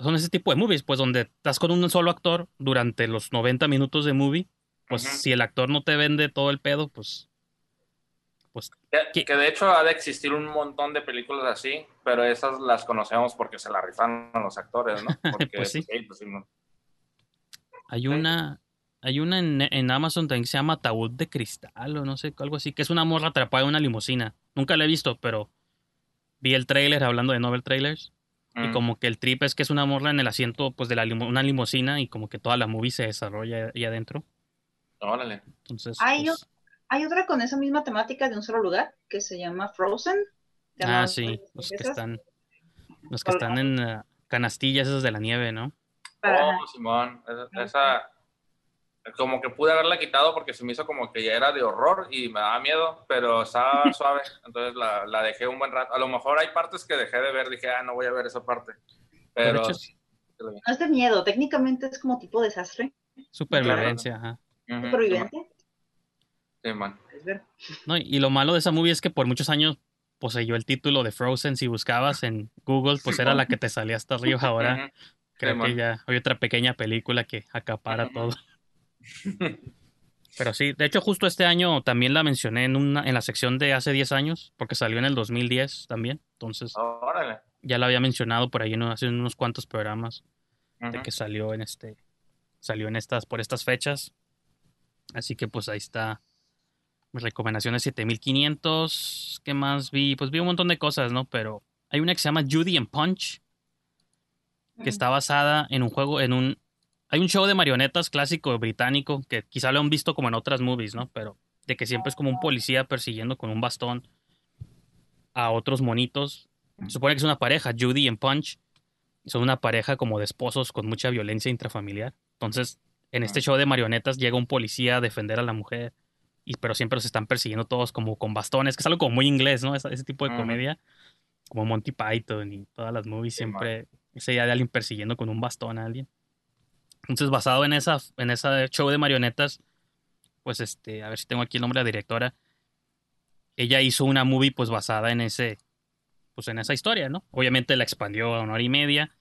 son ese tipo de movies, pues donde estás con un solo actor durante los 90 minutos de movie, pues si el actor no te vende todo el pedo, pues, pues Que, de hecho ha de existir un montón de películas así, pero esas las conocemos porque se las rifan los actores, ¿no? [laughs] Porque, Pues sí. pues sí, no. hay una, hay una en, en Amazon también que se llama Ataúd de Cristal o no sé, algo así, que es una morra atrapada en una limusina. Nunca la he visto, pero vi el trailer hablando de novel trailers. Y Mm. como que el trip es que es una morra en el asiento pues de la limo- una limusina y como que toda la movie se desarrolla ahí adentro. Órale. Entonces, Hay pues, Hay otra con esa misma temática de un solo lugar que se llama Frozen. Ah, sí, los que están, los que están en eh, canastillas esas de la nieve, ¿no? Oh, Simón, esa, esa- como que pude haberla quitado porque se me hizo como que ya era de horror y me daba miedo, pero estaba [laughs] suave, entonces la, la dejé un buen rato. A lo mejor hay partes que dejé de ver, dije, ah, no voy a ver esa parte. Pero hecho. No es de miedo, técnicamente es como tipo desastre. Supervivencia, ajá. Ujú, No, y lo malo de esa movie es que por muchos años poseyó el título de Frozen. Si buscabas en Google, pues era la que te salía hasta arriba. Ahora creo que ya hay otra pequeña película que acapara todo. [laughs] Pero sí, de hecho justo este año también la mencioné en una en la sección de hace 10 años, porque salió en el 2010 también. Entonces Órale. ya la había mencionado por ahí en, hace unos cuantos programas de que salió en este salió en estas por estas fechas. Así que pues ahí está mis recomendaciones 7500. ¿Qué más vi? Pues vi un montón de cosas, ¿no? Pero hay una que se llama Judy and Punch que está basada en un juego en un hay un show de marionetas clásico británico que quizá lo han visto como en otras movies, ¿no? Pero de que siempre es como un policía persiguiendo con un bastón a otros monitos. Se supone que es una pareja, Judy and Punch. Son una pareja como de esposos con mucha violencia intrafamiliar. Entonces, en este show de marionetas llega un policía a defender a la mujer. Y, pero siempre los están persiguiendo todos como con bastones, que es algo como muy inglés, ¿no? Ese, ese tipo de comedia. Como Monty Python y todas las movies Sí, man. siempre esa idea de alguien persiguiendo con un bastón a alguien. Entonces, basado en esa, en ese show de marionetas, pues este, a ver si tengo aquí el nombre de la directora. Ella hizo una movie pues basada en ese, pues en esa historia, ¿no? Obviamente la expandió a una hora y media.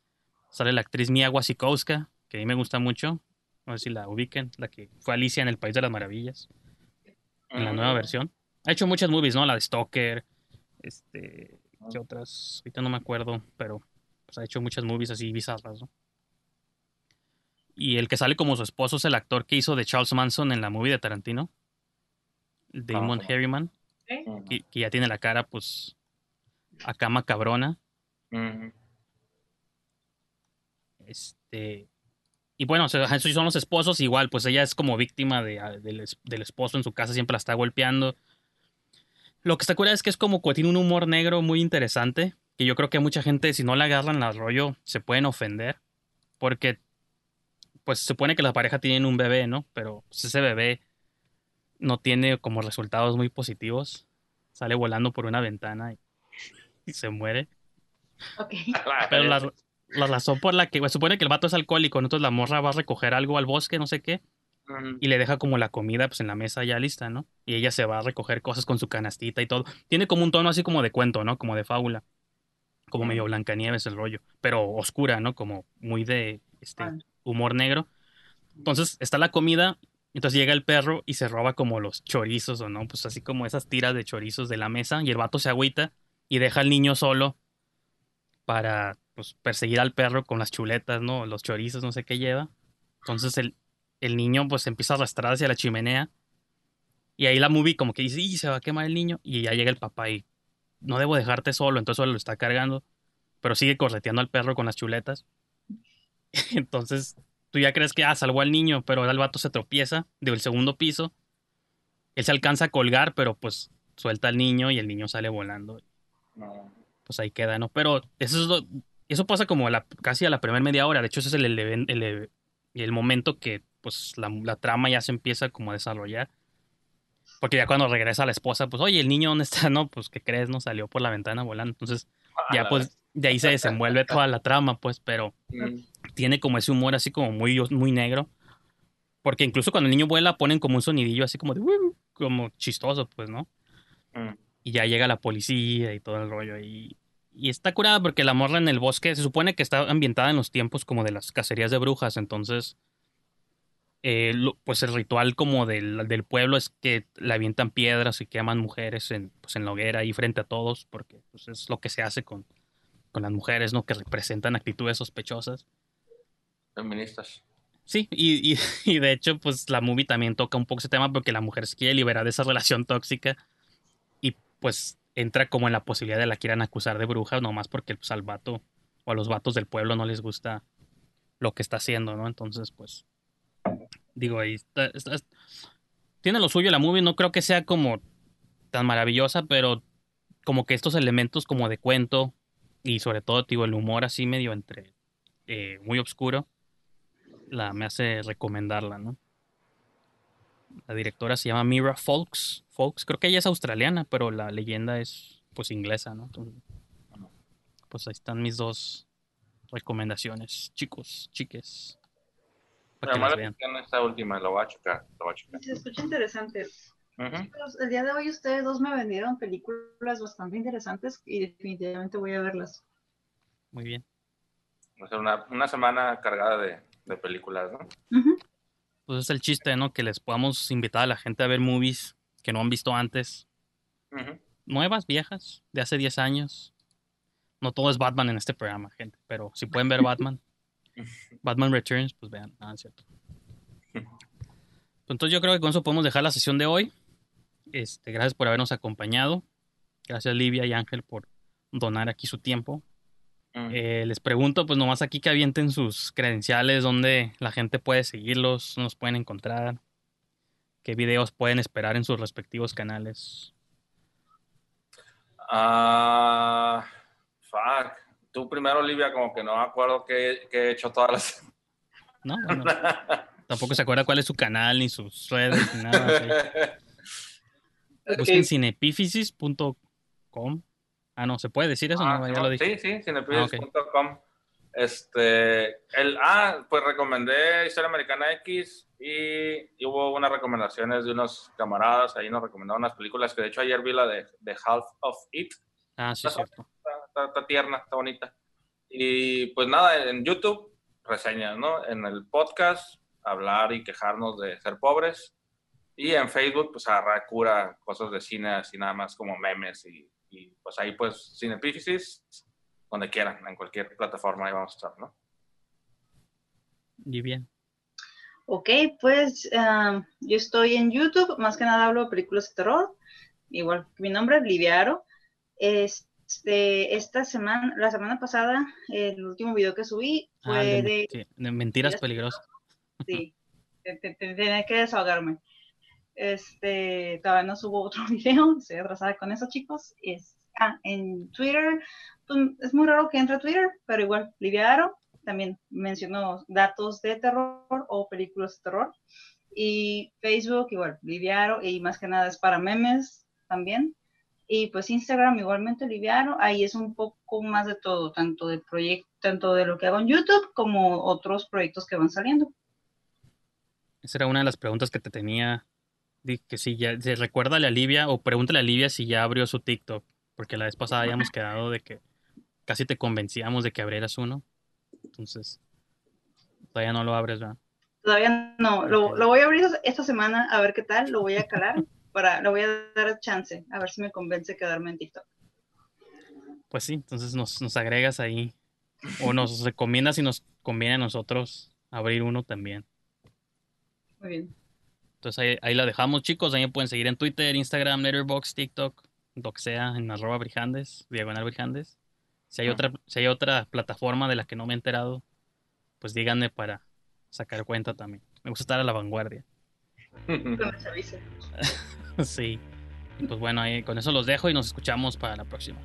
Sale la actriz Mia Wasikowska, que a mí me gusta mucho. No sé si la ubiquen, la que fue Alicia en el País de las Maravillas, en la nueva versión. Ha hecho muchas movies, ¿no? La de Stalker, este, ¿qué otras? Ahorita no me acuerdo, pero pues, ha hecho muchas movies así bizarras, ¿no? Y el que sale como su esposo es el actor que hizo de Charles Manson en la movie de Tarantino, Damon Ah. Harriman, Ujú. que, que ya tiene la cara, pues, acá macabrona. Ujú. Este. Y bueno, o sea, esos son los esposos, igual, pues ella es como víctima de, a- del, es- del esposo en su casa, siempre la está golpeando. Lo que está cura es que es como que tiene un humor negro muy interesante, que yo creo que mucha gente, si no le agarran al rollo, se pueden ofender. Porque, pues se supone que la pareja tienen un bebé, ¿no? Pero pues, ese bebé no tiene como resultados muy positivos. Sale volando por una ventana y, y se muere. Ok. [laughs] Pero la, la razón por la que se supone que el vato es alcohólico, entonces la morra va a recoger algo al bosque, no sé qué, y le deja como la comida pues en la mesa ya lista, ¿no? Y ella se va a recoger cosas con su canastita y todo. Tiene como un tono así como de cuento, ¿no? Como de fábula. Como medio Blancanieves el rollo, pero oscura, ¿no? Como muy de este humor negro. Entonces está la comida, entonces llega el perro y se roba como los chorizos o no, pues así como esas tiras de chorizos de la mesa y el vato se agüita y deja al niño solo para pues perseguir al perro con las chuletas, ¿no? Los chorizos, no sé qué lleva. Entonces el, el niño pues empieza a arrastrar hacia la chimenea y ahí la movie como que dice, y se va a quemar el niño y ya llega el papá y no debo dejarte solo, entonces lo está cargando, pero sigue correteando al perro con las chuletas. [laughs] entonces tú ya crees que ah, salvó al niño, pero ahora el vato se tropieza del segundo piso. Él se alcanza a colgar, pero pues suelta al niño y el niño sale volando. No. Pues ahí queda, ¿no? Pero eso es lo- eso pasa como a la, casi a la primera media hora. De hecho, ese es el, el, el- el momento que pues la, la trama ya se empieza como a desarrollar. Porque ya cuando regresa la esposa, pues, oye, el niño dónde está, [laughs] no, pues, ¿qué crees? No salió por la ventana volando. Entonces, ya pues, de ahí se desenvuelve toda la trama, pues, pero Mm. tiene como ese humor así como muy, muy negro. Porque incluso cuando el niño vuela ponen como un sonidillo así como de como chistoso, pues, ¿no? Mm. Y ya llega la policía y todo el rollo. Y, y está curada porque la morra en el bosque se supone que está ambientada en los tiempos como de las cacerías de brujas. Entonces, eh, lo- pues el ritual como del, del pueblo es que le avientan piedras y queman mujeres en, pues en la hoguera ahí frente a todos. Porque pues, es lo que se hace con, con las mujeres, ¿no? Que representan actitudes sospechosas. Feministas. Sí, y, y, [laughs] y de hecho, pues la movie también toca un poco ese tema porque la mujer se quiere liberar de esa relación tóxica y pues entra como en la posibilidad de la quieran acusar de bruja, nomás porque pues, al vato o a los vatos del pueblo no les gusta lo que está haciendo, ¿no? Entonces, pues, digo, ahí está, está- tiene lo suyo la movie, no creo que sea como tan maravillosa, pero como que estos elementos como de cuento y sobre todo, digo, el humor así medio entre eh, muy oscuro la me hace recomendarla, ¿no? La directora se llama Mira Folks. Folks, creo que ella es australiana, pero la leyenda es pues inglesa, ¿no? Entonces, pues ahí están mis dos recomendaciones, chicos, chiques. Para que las la vean. esta última, lo voy a checar. Lo voy a checar. Se escucha interesante. El día de hoy ustedes dos me vendieron películas bastante interesantes y definitivamente voy a verlas. Muy bien. Va a ser una, una semana cargada de, de películas, ¿no? Ujú. Pues es el chiste, ¿no? Que les podamos invitar a la gente a ver movies que no han visto antes. Nuevas, viejas, de hace 10 años. No todo es Batman en este programa, gente. Pero si pueden ver Batman, [laughs] Batman Returns, pues vean. Ah, es cierto. Entonces yo creo que con eso podemos dejar la sesión de hoy. Este, gracias por habernos acompañado. Gracias Livia y Ángel por donar aquí su tiempo. Mm. Eh, les pregunto, pues nomás aquí que avienten sus credenciales, donde la gente puede seguirlos, dónde nos pueden encontrar, qué videos pueden esperar en sus respectivos canales. Ah, fuck. Tú primero, Olivia, como que no me acuerdo que, he hecho todas las... ¿No? [laughs] Bueno, tampoco se acuerda cuál es su canal, ni sus redes, ni nada. así. [laughs] Busquen cinepífisis.com. Ah, no, ¿se puede decir eso? Ah, no, ya no, lo dije. Sí, sí, cinepides.com. Este, el, ah, pues recomendé Historia Americana X y, y hubo unas recomendaciones de unos camaradas, ahí nos recomendaron unas películas que de hecho ayer vi la de, de Half of It, Ah, sí, es cierto. está, está- está tierna, está bonita. Y pues nada, en YouTube, reseñas, ¿no? En el podcast, hablar y quejarnos de ser pobres. Y en Facebook, pues agarrar cura, cosas de cine, así nada más como memes. Y, y, pues ahí, pues, Cinepífisis, donde quieran, en cualquier plataforma ahí vamos a estar, ¿no? Y bien. Ok, pues ah, yo estoy en YouTube, más que nada hablo de películas de terror, igual que mi nombre, Liviaro. Este, esta semana, la semana pasada, el último video que subí Ah, fue el de, de, sí, de mentiras peligrosas. sí, te- te- te- tenía que desahogarme. Este, todavía no subo otro [laughs] video, estoy atrasada con eso, chicos. Es, Ah, en Twitter, pues, es muy raro que entre a Twitter, pero igual, Livia Aro, también mencionó datos de terror o películas de terror. Y Facebook, igual, Livia Aro, y más que nada es para memes también. Y pues Instagram igualmente Liviano, ahí es un poco más de todo, tanto de proyecto, tanto de lo que hago en YouTube como otros proyectos que van saliendo. Esa era una de las preguntas que te tenía. Que si ya, se recuérdale a Livia o pregúntale a Livia si ya abrió su TikTok. Porque la vez pasada habíamos quedado de que casi te convencíamos de que abrieras uno. Entonces, todavía no lo abres, ¿verdad? Todavía no, lo, lo voy a abrir esta semana a ver qué tal, lo voy a calar, [laughs] para, lo voy a dar chance, a ver si me convence quedarme en TikTok. Pues sí, entonces nos, nos agregas ahí. O nos recomiendas y nos conviene a nosotros abrir uno también. Muy bien. Entonces ahí, ahí la dejamos, chicos. Ahí me pueden seguir en Twitter, Instagram, Letterboxd, TikTok, lo que sea, en arroba brijandes, diagonal brijandes. Si hay, Ujú. otra, si hay otra plataforma de la que no me he enterado, pues díganme para sacar cuenta también. Me gusta estar a la vanguardia. [laughs] Sí. Y pues bueno, ahí, con eso los dejo y nos escuchamos para la próxima.